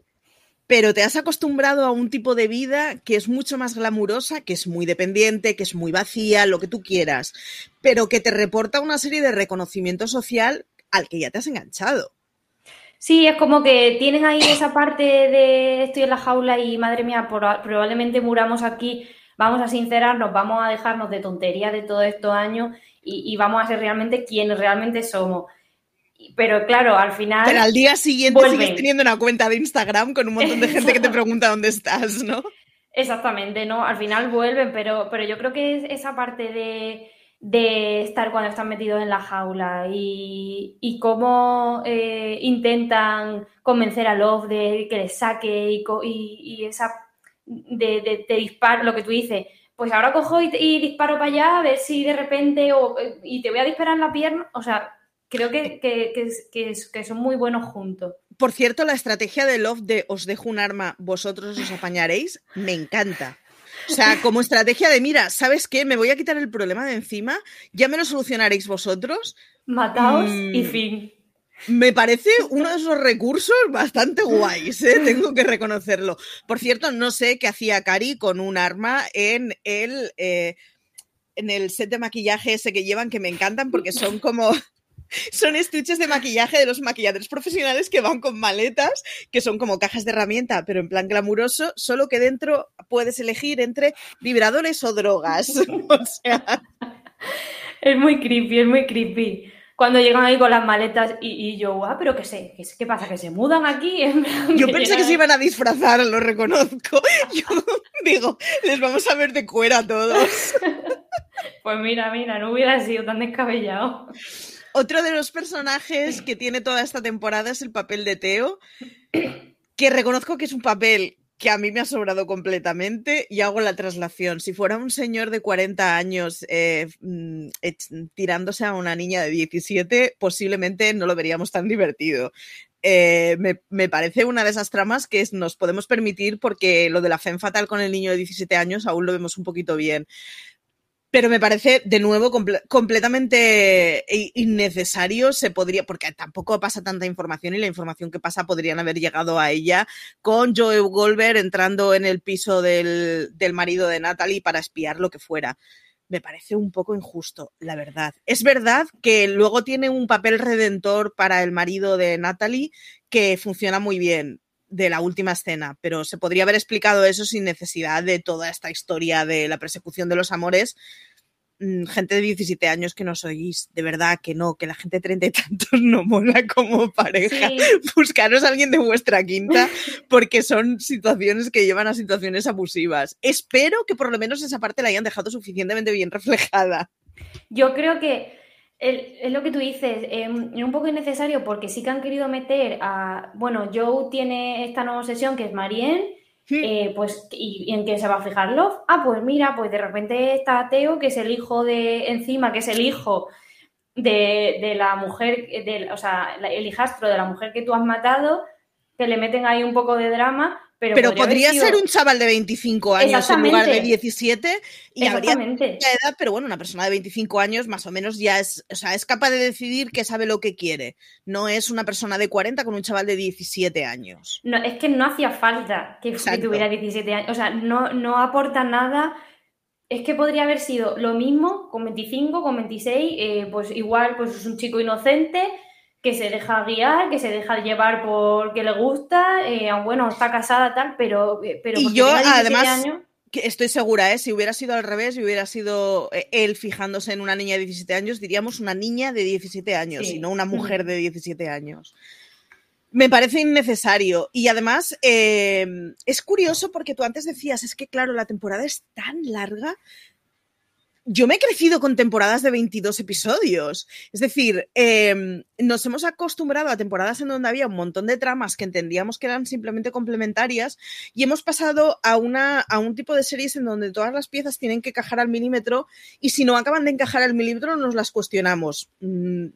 pero te has acostumbrado a un tipo de vida que es mucho más glamurosa, que es muy dependiente, que es muy vacía, lo que tú quieras, pero que te reporta una serie de reconocimiento social al que ya te has enganchado. Sí, es como que tienen ahí esa parte de estoy en la jaula y madre mía, probablemente muramos aquí, vamos a sincerarnos, vamos a dejarnos de tontería de todos estos años y, y vamos a ser realmente quienes realmente somos pero claro, al final. Pero al día siguiente sigues teniendo una cuenta de Instagram con un montón de gente que te pregunta dónde estás, ¿no? Exactamente, ¿no? Al final vuelven, pero, pero yo creo que esa parte de, estar cuando están metidos en la jaula y, cómo eh, intentan convencer a Love de que les saque y, y, esa de, de, disparo, lo que tú dices, pues ahora cojo y, disparo para allá a ver si de repente o, y te voy a disparar en la pierna, o sea, creo que, que, son muy buenos juntos. Por cierto, la estrategia de Love de os dejo un arma, vosotros os apañaréis, me encanta. O sea, como estrategia de, mira, ¿sabes qué? Me voy a quitar el problema de encima, ya me lo solucionaréis vosotros. Mataos y mm, fin. Me parece uno de esos recursos bastante guays, ¿eh? tengo que reconocerlo. Por cierto, no sé qué hacía Cari con un arma en el, eh, en el set de maquillaje ese que llevan, que me encantan porque son como son estuches de maquillaje de los maquilladores profesionales que van con maletas, que son como cajas de herramienta, pero en plan glamuroso, solo que dentro puedes elegir entre vibradores o drogas. o sea. Es muy creepy, es muy creepy. Cuando llegan ahí con las maletas y, yo, ah, pero qué sé, ¿qué, pasa? ¿Que se mudan aquí? yo pensé que se iban a disfrazar, lo reconozco. Yo digo, les vamos a ver de cuera a todos. pues mira, mira, no hubiera sido tan descabellado. Otro de los personajes que tiene toda esta temporada es el papel de Teo, que reconozco que es un papel que a mí me ha sobrado completamente y hago la traslación. Si fuera un señor de 40 años eh, mm, tirándose a una niña de 17, posiblemente no lo veríamos tan divertido. Eh, me, parece una de esas tramas que nos podemos permitir porque lo de la fe fatal con el niño de 17 años aún lo vemos un poquito bien pero me parece de nuevo completamente innecesario. Se podría, porque tampoco pasa tanta información y la información que pasa podrían haber llegado a ella con Joe Goldberg entrando en el piso del, del marido de Natalie para espiar lo que fuera. Me parece un poco injusto, la verdad. Es verdad que luego tiene un papel redentor para el marido de Natalie que funciona muy bien, de la última escena, pero se podría haber explicado eso sin necesidad de toda esta historia de la persecución de los amores. Mm, gente de 17 años que no sois, de verdad que no, que la gente de 30 y tantos no mola como pareja. Buscaros a alguien de vuestra quinta porque son situaciones que llevan a situaciones abusivas. Espero que por lo menos esa parte la hayan dejado suficientemente bien reflejada. Yo creo que es lo que tú dices, es un poco innecesario porque sí que han querido meter a. Bueno, Joe tiene esta nueva sesión que es Eh, pues, ¿y, en qué se va a fijar Love? Ah, pues mira, pues de repente está Teo, que es el hijo de. Encima, que es el hijo de, la mujer, de, o sea, el hijastro de la mujer que tú has matado, que le meten ahí un poco de drama, Pero, podría, ser un chaval de 25 años en lugar de 17 y habría edad, pero bueno, una persona de 25 años más o menos ya es, o sea, es capaz de decidir que sabe lo que quiere. No es una persona de 40 con un chaval de 17 años. No, es que no hacía falta que, tuviera 17 años, o sea, no, no aporta nada. Es que podría haber sido lo mismo con 25, con 26, eh, pues igual pues es un chico inocente que se deja guiar, que se deja llevar porque le gusta, eh, bueno, está casada tal, pero... Eh, pero y yo además... estoy segura, ¿eh? si hubiera sido al revés, si hubiera sido eh, él fijándose en una niña de 17 años, diríamos una niña de 17 años y no una mujer de 17 años. Me parece innecesario. Y además, es curioso porque tú antes decías, es que claro, la temporada es tan larga yo me he crecido con temporadas de 22 episodios. Es decir, em, nos hemos acostumbrado a temporadas en donde había un montón de tramas que entendíamos que eran simplemente complementarias y hemos pasado a, una, a un tipo de series en donde todas las piezas tienen que encajar al milímetro y si no acaban de encajar al milímetro nos las cuestionamos. Mm,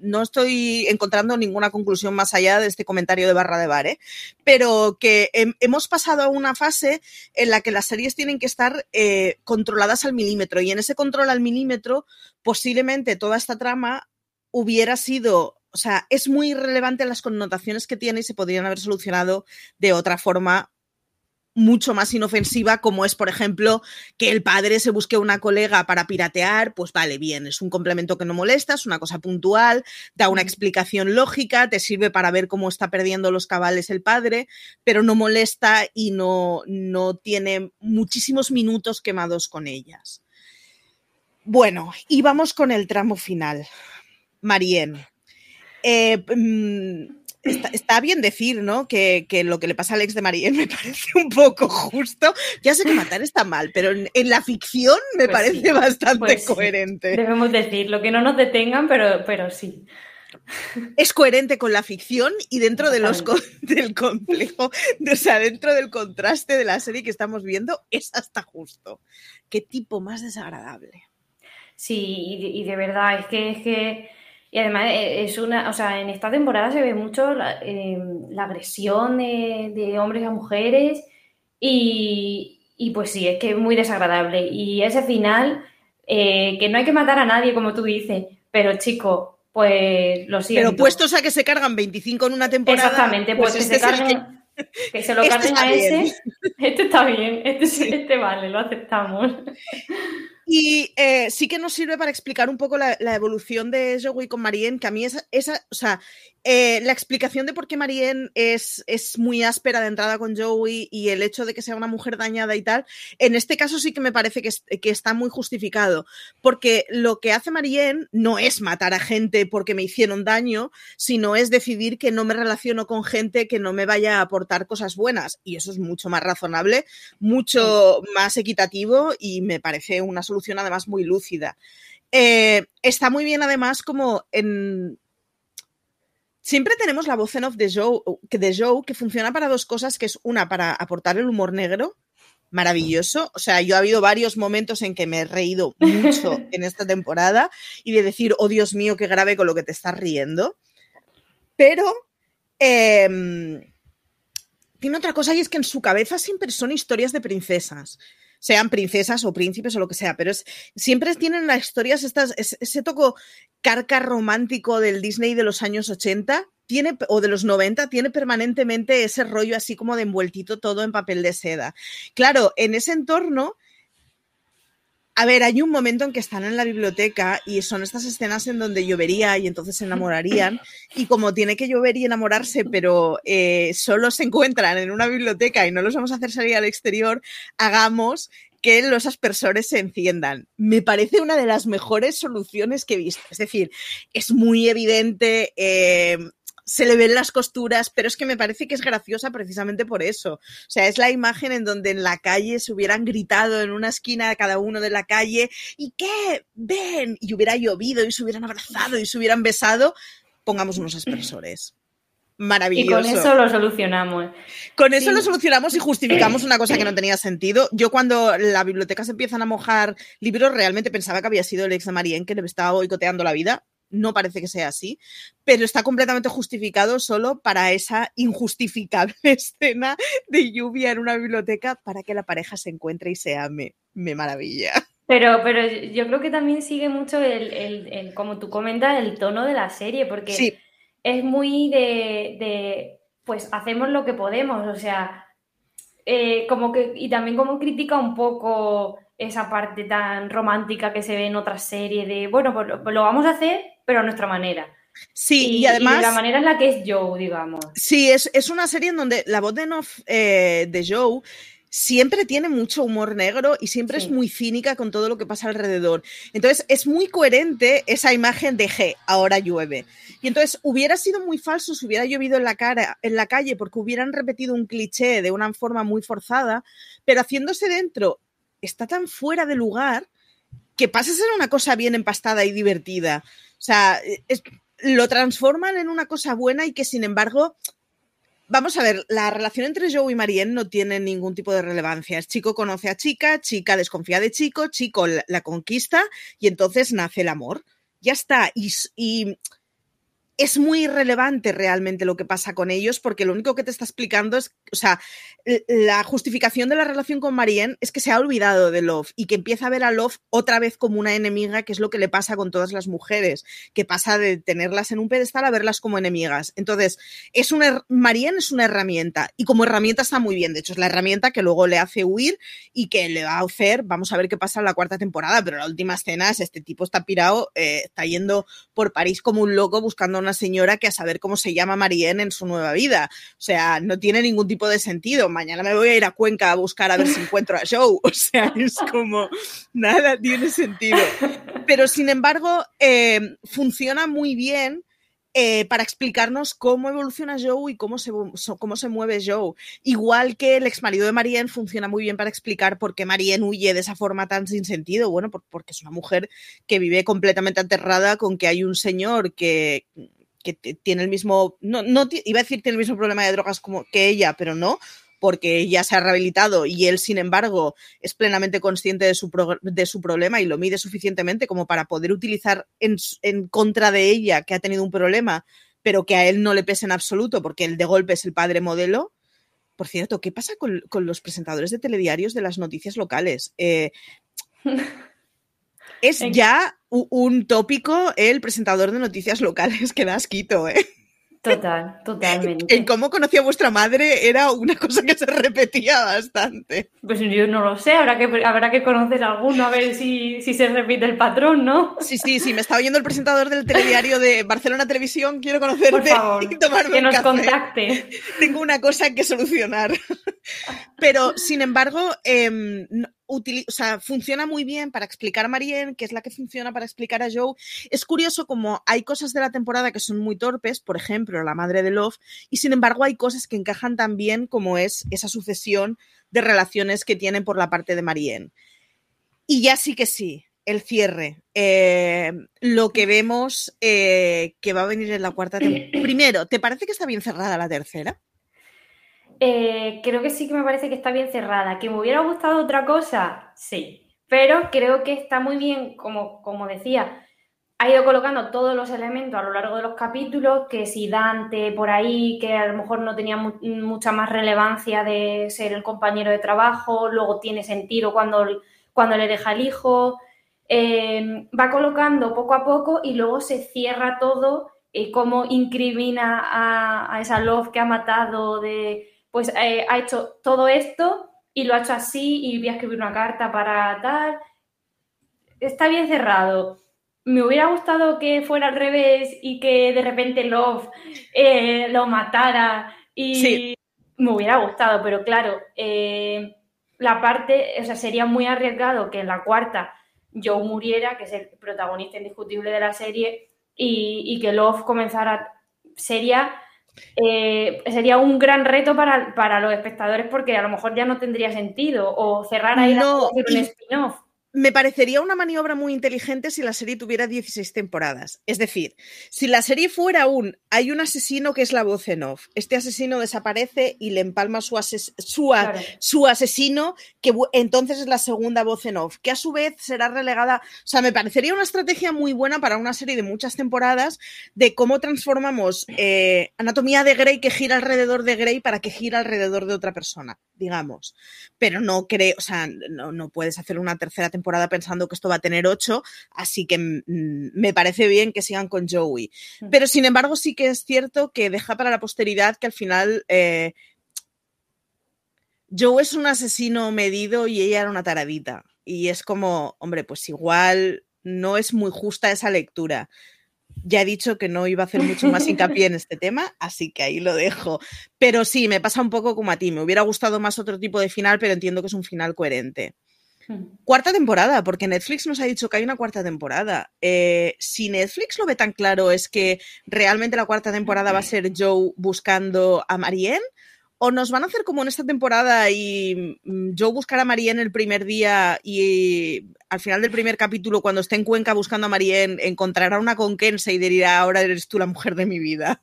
no estoy encontrando ninguna conclusión más allá de este comentario de barra de bar, ¿eh? pero que hemos pasado a una fase en la que las series tienen que estar eh, controladas al milímetro y en ese control al milímetro, posiblemente toda esta trama hubiera sido, o sea, es muy relevante las connotaciones que tiene y se podrían haber solucionado de otra forma mucho más inofensiva, como es, por ejemplo, que el padre se busque una colega para piratear, pues vale, bien, es un complemento que no molesta, es una cosa puntual, da una explicación lógica, te sirve para ver cómo está perdiendo los cabales el padre, pero no molesta y no, no tiene muchísimos minutos quemados con ellas. Bueno, y vamos con el tramo final. Marien. Eh, mm, está, bien decir, ¿no? Que, lo que le pasa a Alex de Marien me parece un poco justo. Ya sé que matar está mal, pero en, la ficción me pues parece bastante pues coherente. Debemos decirlo, que no nos detengan, pero, pero sí. Es coherente con la ficción y dentro de los, del complejo, o sea, dentro del contraste de la serie que estamos viendo, es hasta justo. Qué tipo más desagradable. Sí, y de, verdad, es que, es que. Y además eh, es una. O sea, en esta temporada se ve mucho la, em, agresión de, hombres a mujeres. Y, y, pues sí, es que es muy desagradable. Y ese final, eh, que no hay que matar a nadie, como tú dices, pero chico, pues lo siento. Pero puestos a que se cargan 25 en una temporada. Exactamente, pues, que este se carguen. Que... se lo este carguen a ese. Este está bien, este, este vale, lo aceptamos. Y eh, sí que nos sirve para explicar un poco la, evolución de Joey con Marien, que a mí esa, esa o sea, eh, la explicación de por qué Marien es, es, muy áspera de entrada con Joey y el hecho de que sea una mujer dañada y tal, en este caso sí que me parece que, que está muy justificado, porque lo que hace Marien no es matar a gente porque me hicieron daño, sino es decidir que no me relaciono con gente que no me vaya a aportar cosas buenas. Y eso es mucho más razonable, mucho más equitativo y me parece una solución además muy lúcida. Eh, está muy bien además como en Siempre tenemos la voz en off de Joe, de Joe que funciona para dos cosas, que es una para aportar el humor negro, maravilloso. O sea, yo ha habido varios momentos en que me he reído mucho en esta temporada y de decir, oh Dios mío, qué grave con lo que te estás riendo. Pero em, tiene otra cosa y es que en su cabeza siempre son historias de princesas sean princesas o príncipes o lo que sea, pero es, siempre tienen las historias, estas, ese, toco carca romántico del Disney de los años 80 tiene, o de los 90 tiene permanentemente ese rollo así como de envueltito todo en papel de seda. Claro, en ese entorno a ver, hay un momento en que están en la biblioteca y son estas escenas en donde llovería y entonces se enamorarían. Y como tiene que llover y enamorarse, pero eh, solo se encuentran en una biblioteca y no los vamos a hacer salir al exterior, hagamos que los aspersores se enciendan. Me parece una de las mejores soluciones que he visto. Es decir, es muy evidente, eh, se le ven las costuras, pero es que me parece que es graciosa precisamente por eso. O sea, es la imagen en donde en la calle se hubieran gritado en una esquina cada uno de la calle, ¿y qué? Ven, y hubiera llovido y se hubieran abrazado y se hubieran besado, pongamos unos expresores. Maravilloso. Y con eso lo solucionamos. Con eso lo solucionamos y justificamos una cosa que no tenía sentido. Yo cuando la biblioteca se empiezan a mojar libros, realmente pensaba que había sido el ex de Marien que le estaba boicoteando la vida no parece que sea así, pero está completamente justificado solo para esa injustificable escena de lluvia en una biblioteca para que la pareja se encuentre y se ame. Me maravilla. Pero, pero yo creo que también sigue mucho el, como tú comentas, el tono de la serie, porque es muy de, pues hacemos lo que podemos, o sea, eh, como que, y también como critica un poco esa parte tan romántica que se ve en otras series de, bueno, pues lo, pues vamos a hacer, pero a nuestra manera. Sí, y, además. la manera en la que es Joe, digamos. Sí, es, una serie en donde la voz de, eh, de Joe siempre tiene mucho humor negro y siempre es muy cínica con todo lo que pasa alrededor. Entonces es muy coherente esa imagen de G, ahora llueve. Y entonces hubiera sido muy falso si hubiera llovido en la, cara, en la calle porque hubieran repetido un cliché de una forma muy forzada, pero haciéndose dentro está tan fuera de lugar que pasa a ser una cosa bien empastada y divertida. O sea, lo transforman en una cosa buena y que sin embargo Vamos a ver, la relación entre Joe y Marianne no tiene ningún tipo de relevancia. chico conoce a chica, chica desconfía de chico, chico la, conquista y entonces nace el amor. Ya está. y es muy irrelevante realmente lo que pasa con ellos porque lo único que te está explicando es, o sea, la justificación de la relación con Marianne es que se ha olvidado de Love y que empieza a ver a Love otra vez como una enemiga, que es lo que le pasa con todas las mujeres, que pasa de tenerlas en un pedestal a verlas como enemigas. Entonces, es una, Marianne es una herramienta y como herramienta está muy bien, de hecho es la herramienta que luego le hace huir y que le va a hacer, vamos a ver qué pasa en la cuarta temporada, pero la última escena es este tipo está pirado, eh, está yendo por París como un loco buscando señora que a saber cómo se llama Marianne en su nueva vida. O sea, no tiene ningún tipo de sentido. Mañana me voy a ir a Cuenca a buscar a ver si encuentro a Joe. O sea, es como nada tiene sentido. Pero sin embargo, eh, funciona muy bien eh, para explicarnos cómo evoluciona Joe y cómo se, cómo se mueve Joe. Igual que el ex marido de Marianne funciona muy bien para explicar por qué Marianne huye de esa forma tan sin sentido. Bueno, porque es una mujer que vive completamente aterrada con que hay un señor que, que tiene el mismo, no, no iba a decir tiene el mismo problema de drogas como que ella, pero no, porque ya se ha rehabilitado y él, sin embargo, es plenamente consciente de su, de su problema y lo mide suficientemente como para poder utilizar en, en, contra de ella que ha tenido un problema, pero que a él no le pese en absoluto porque él de golpe es el padre modelo. Por cierto, ¿qué pasa con, con los presentadores de telediarios de las noticias locales? Eh, es ya un tópico el presentador de noticias locales que da asquito, ¿eh? Total, totalmente. En cómo conocí a vuestra madre era una cosa que se repetía bastante. Pues yo no lo sé, habrá que, habrá que conocer alguno a ver si, si se repite el patrón, ¿no? Sí, sí, sí, me está oyendo el presentador del telediario de Barcelona Televisión, quiero conocerte Por favor, y tomarme que nos contacte. Tengo una cosa que solucionar. Pero, sin embargo, eh, sea, funciona muy bien para explicar a Marianne, que es la que funciona para explicar a Joe. Es curioso como hay cosas de la temporada que son muy torpes, por ejemplo, la madre de Love, y sin embargo hay cosas que encajan tan bien como es esa sucesión de relaciones que tienen por la parte de Marianne. Y ya sí que sí, el cierre. Eh, lo que vemos eh, que va a venir en la cuarta temporada. Primero, ¿te parece que está bien cerrada la tercera? Eh, creo que sí que me parece que está bien cerrada. ¿Que me hubiera gustado otra cosa? Sí. Pero creo que está muy bien, como, como decía, ha ido colocando todos los elementos a lo largo de los capítulos, que si Dante por ahí, que a lo mejor no tenía mucha más relevancia de ser el compañero de trabajo, luego tiene sentido cuando, cuando le deja el hijo, eh, va colocando poco a poco y luego se cierra todo, y cómo incrimina a, a esa Love que ha matado de pues eh, ha hecho todo esto y lo ha hecho así y voy a escribir una carta para tal. Está bien cerrado. Me hubiera gustado que fuera al revés y que de repente Love eh, lo matara y me hubiera gustado, pero claro, eh, la parte, o sea, sería muy arriesgado que en la cuarta Joe muriera, que es el protagonista indiscutible de la serie, y, y que Love comenzara, sería eh, sería un gran reto para, los espectadores porque a lo mejor ya no tendría sentido o cerrar ahí no, un spin-off. Me parecería una maniobra muy inteligente si la serie tuviera 16 temporadas. Es decir, si la serie fuera un hay un asesino que es la voz en off, este asesino desaparece y le empalma su, su, asesino, que entonces es la segunda voz en off, que a su vez será relegada. O sea, me parecería una estrategia muy buena para una serie de muchas temporadas de cómo transformamos eh, Anatomía de Grey que gira alrededor de Grey para que gira alrededor de otra persona, digamos. Pero no creo, o sea, no, no puedes hacer una tercera temporada temporada pensando que esto va a tener ocho, así que mm, me parece bien que sigan con Joey. Mm. Pero sin embargo, sí que es cierto que deja para la posteridad que al final eh, Joe es un asesino medido y ella era una taradita. Y es como, hombre, pues igual no es muy justa esa lectura. Ya he dicho que no iba a hacer mucho más hincapié en este tema, así que ahí lo dejo. Pero sí, me pasa un poco como a ti. Me hubiera gustado más otro tipo de final, pero entiendo que es un final coherente. Cuarta temporada, porque Netflix nos ha dicho que hay una cuarta temporada. Eh, si Netflix lo ve tan claro, ¿es que realmente la cuarta temporada va a ser Joe buscando a Marianne? ¿O nos van a hacer como en esta temporada y mm, Joe buscará a Marianne el primer día y al final del primer capítulo, cuando esté en Cuenca buscando a Marianne, encontrará una conquense y dirá, ahora eres tú la mujer de mi vida?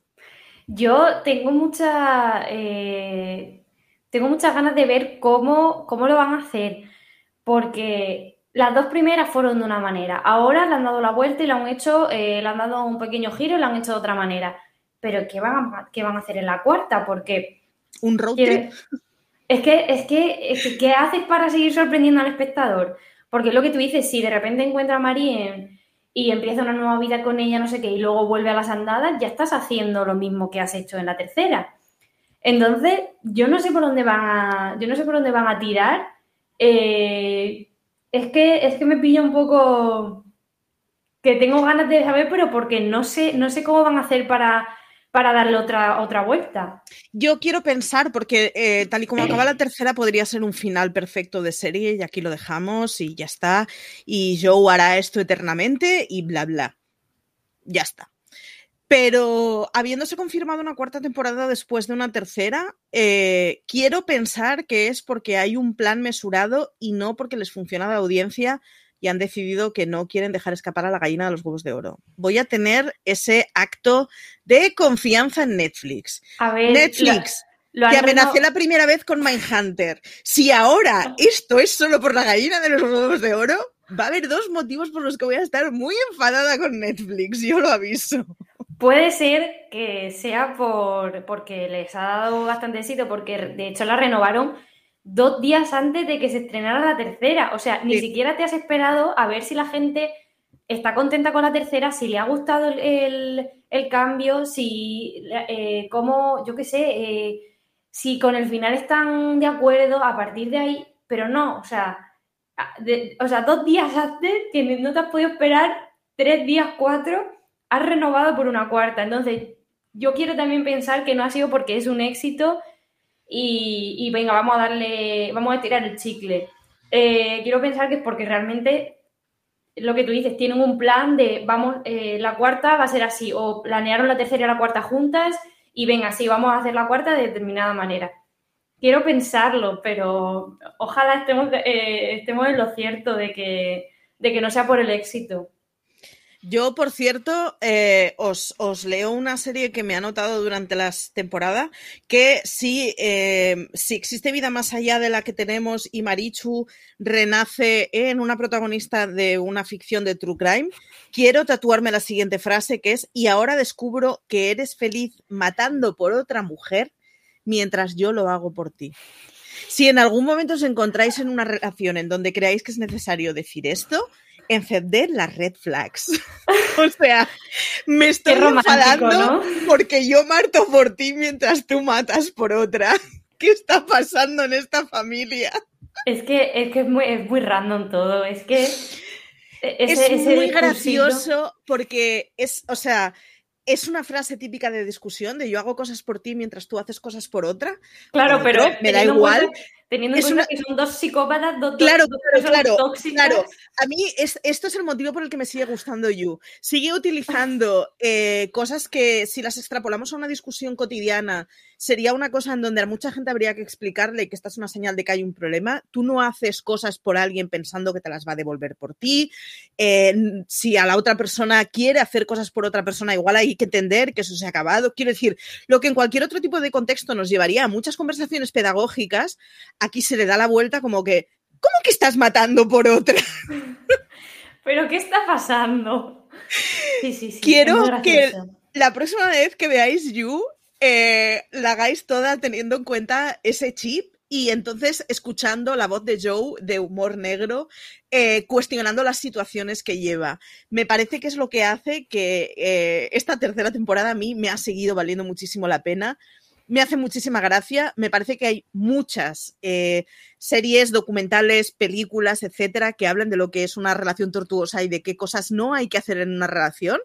Yo tengo mucha... Eh, tengo muchas ganas de ver cómo, cómo lo van a hacer porque las dos primeras fueron de una manera. Ahora le han dado la vuelta y le han hecho, eh, le han dado un pequeño giro y lo han hecho de otra manera. Pero ¿qué van a, qué van a hacer en la cuarta? Porque. ¿Un road trip? Es que, es que, ¿qué haces para seguir sorprendiendo al espectador? Porque lo que tú dices, si de repente encuentra a Marie y empieza una nueva vida con ella, no sé qué, y luego vuelve a las andadas, ya estás haciendo lo mismo que has hecho en la tercera. Entonces, yo no sé por dónde van a, yo no sé por dónde van a tirar eh, es, que, es que me pilla un poco que tengo ganas de saber, pero porque no sé, no sé cómo van a hacer para, para darle otra, otra vuelta. Yo quiero pensar, porque eh, tal y como acaba la tercera, podría ser un final perfecto de serie, y aquí lo dejamos, y ya está. Y Joe hará esto eternamente, y bla, bla. Ya está. Pero habiéndose confirmado una cuarta temporada después de una tercera, eh, quiero pensar que es porque hay un plan mesurado y no porque les funciona la audiencia y han decidido que no quieren dejar escapar a la gallina de los huevos de oro. Voy a tener ese acto de confianza en Netflix. Netflix. que amenacé la primera vez con Mindhunter. Si ahora esto es solo por la gallina de los huevos de oro, va a haber dos motivos por los que voy a estar muy enfadada con Netflix, yo lo aviso. Puede ser que sea por, porque les ha dado bastante éxito, porque de hecho la renovaron dos días antes de que se estrenara la tercera. O sea, ni siquiera te has esperado a ver si la gente está contenta con la tercera, si le ha gustado el, cambio, si, eh, cómo, yo qué sé, eh, si con el final están de acuerdo a partir de ahí, pero no, o sea, o sea, dos días antes que no te has podido esperar, tres días, cuatro has renovado por una cuarta. Entonces, yo quiero también pensar que no ha sido porque es un éxito y, venga, vamos a darle, vamos a tirar el chicle. Eh, quiero pensar que es porque realmente lo que tú dices, tienen un plan de, vamos, eh, la cuarta va a ser así, o planearon la tercera y la cuarta juntas y venga, sí, vamos a hacer la cuarta de determinada manera. Quiero pensarlo, pero ojalá estemos, eh, estemos en lo cierto de que, de que no sea por el éxito. Yo, por cierto, eh, os, leo una serie que me ha notado durante la temporada, que si, eh, si existe vida más allá de la que tenemos y Marichu renace en una protagonista de una ficción de True Crime, quiero tatuarme la siguiente frase que es, y ahora descubro que eres feliz matando por otra mujer mientras yo lo hago por ti. Si en algún momento os encontráis en una relación en donde creáis que es necesario decir esto, encender las red flags. o sea, me estoy enfadando porque yo marto por ti mientras tú matas por otra. ¿Qué está pasando en esta familia? Es que es, que es, muy, es muy random todo. Es que es muy gracioso porque es, o sea, es una frase típica de discusión de yo hago cosas por ti mientras tú haces cosas por otra. Claro, pero me da igual. Teniendo en cuenta que son dos psicópatas, dos, claro, dos personas claro, tóxicas. claro. A mí es, tóxicas. claro, claro. A mí es, esto es el motivo por el que me sigue gustando You. Sigue utilizando eh, cosas que si las extrapolamos a una discusión cotidiana sería una cosa en donde a mucha gente habría que explicarle que esta es una señal de que hay un problema. Tú no haces cosas por alguien pensando que te las va a devolver por ti. Eh, si a la otra persona quiere hacer cosas por otra persona, igual hay que entender que eso se ha acabado. Quiero decir, lo que en cualquier otro tipo de contexto nos llevaría a muchas conversaciones pedagógicas, aquí se le da la vuelta como que, ¿cómo que estás matando por otra? ¿Pero qué está pasando? Sí, sí, sí. Quiero que la próxima vez que veáis You, eh, la hagáis toda teniendo en cuenta ese chip y entonces escuchando la voz de Joe de humor negro, eh, cuestionando las situaciones que lleva. Me parece que es lo que hace que eh, esta tercera temporada a mí me ha seguido valiendo muchísimo la pena. Me hace muchísima gracia. Me parece que hay muchas eh, series, documentales, películas, etcétera, que hablan de lo que es una relación tortuosa y de qué cosas no hay que hacer en una relación.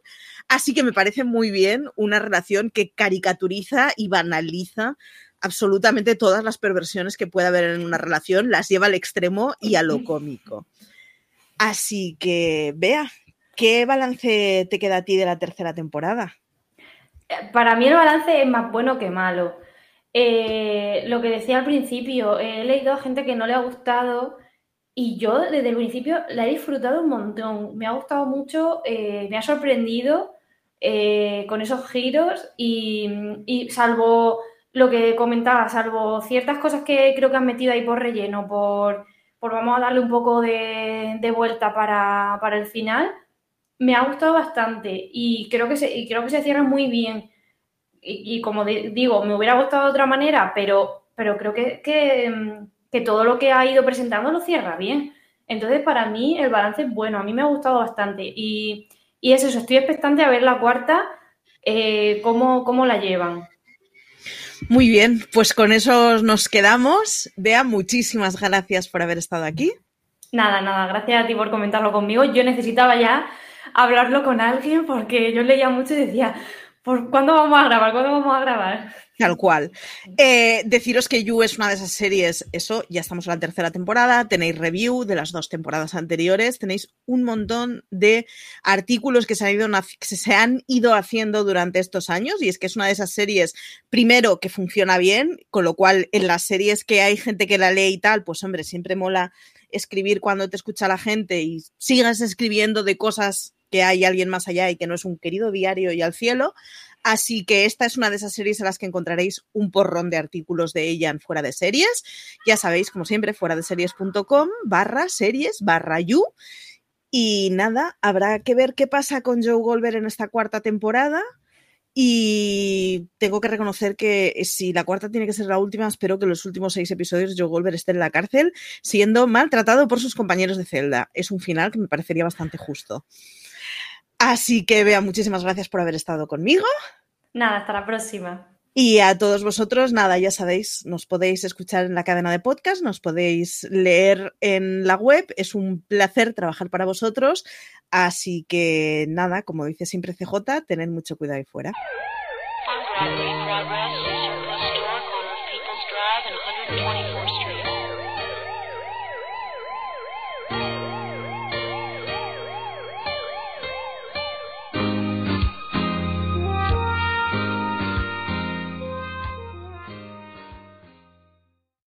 Así que me parece muy bien una relación que caricaturiza y banaliza absolutamente todas las perversiones que pueda haber en una relación, las lleva al extremo y a lo cómico. Así que, vea, ¿qué balance te queda a ti de la tercera temporada? Para mí el balance es más bueno que malo. Eh, lo que decía al principio, he leído a gente que no le ha gustado y yo desde el principio la he disfrutado un montón. Me ha gustado mucho, eh, me ha sorprendido eh, con esos giros y, y salvo lo que comentaba, salvo ciertas cosas que creo que han metido ahí por relleno, por, por vamos a darle un poco de, de vuelta para, para, el final, me ha gustado bastante y creo que se, y creo que se cierra muy bien. Y, y como de, digo, me hubiera gustado de otra manera, pero, pero creo que, que, que, todo lo que ha ido presentando lo cierra bien. Entonces, para mí, el balance es bueno, a mí me ha gustado bastante. Y, y es eso, estoy expectante a ver la cuarta, eh, cómo, cómo la llevan. Muy bien, pues con eso nos quedamos. Bea, muchísimas gracias por haber estado aquí. Nada, nada, gracias a ti por comentarlo conmigo. Yo necesitaba ya hablarlo con alguien porque yo leía mucho y decía, ¿por cuándo vamos a grabar? ¿Cuándo vamos a grabar? Tal cual. Eh, deciros que You es una de esas series, eso, ya estamos en la tercera temporada, tenéis review de las dos temporadas anteriores, tenéis un montón de artículos que se han ido, que se han ido haciendo durante estos años y es que es una de esas series, primero, que funciona bien, con lo cual en las series que hay gente que la lee y tal, pues hombre, siempre mola escribir cuando te escucha la gente y sigas escribiendo de cosas que hay alguien más allá y que no es un querido diario y al cielo. Así que esta es una de esas series en las que encontraréis un porrón de artículos de ella en Fuera de Series. Ya sabéis, como siempre, fuera de series.com barra series barra you. Y nada, habrá que ver qué pasa con Joe Goldberg en esta cuarta temporada. Y tengo que reconocer que si la cuarta tiene que ser la última, espero que los últimos seis episodios Joe Goldberg esté en la cárcel siendo maltratado por sus compañeros de celda. Es un final que me parecería bastante justo. Así que, Bea, muchísimas gracias por haber estado conmigo. Nada, hasta la próxima. Y a todos vosotros, nada, ya sabéis, nos podéis escuchar en la cadena de podcast, nos podéis leer en la web. Es un placer trabajar para vosotros. Así que, nada, como dice siempre CJ, tened mucho cuidado ahí fuera.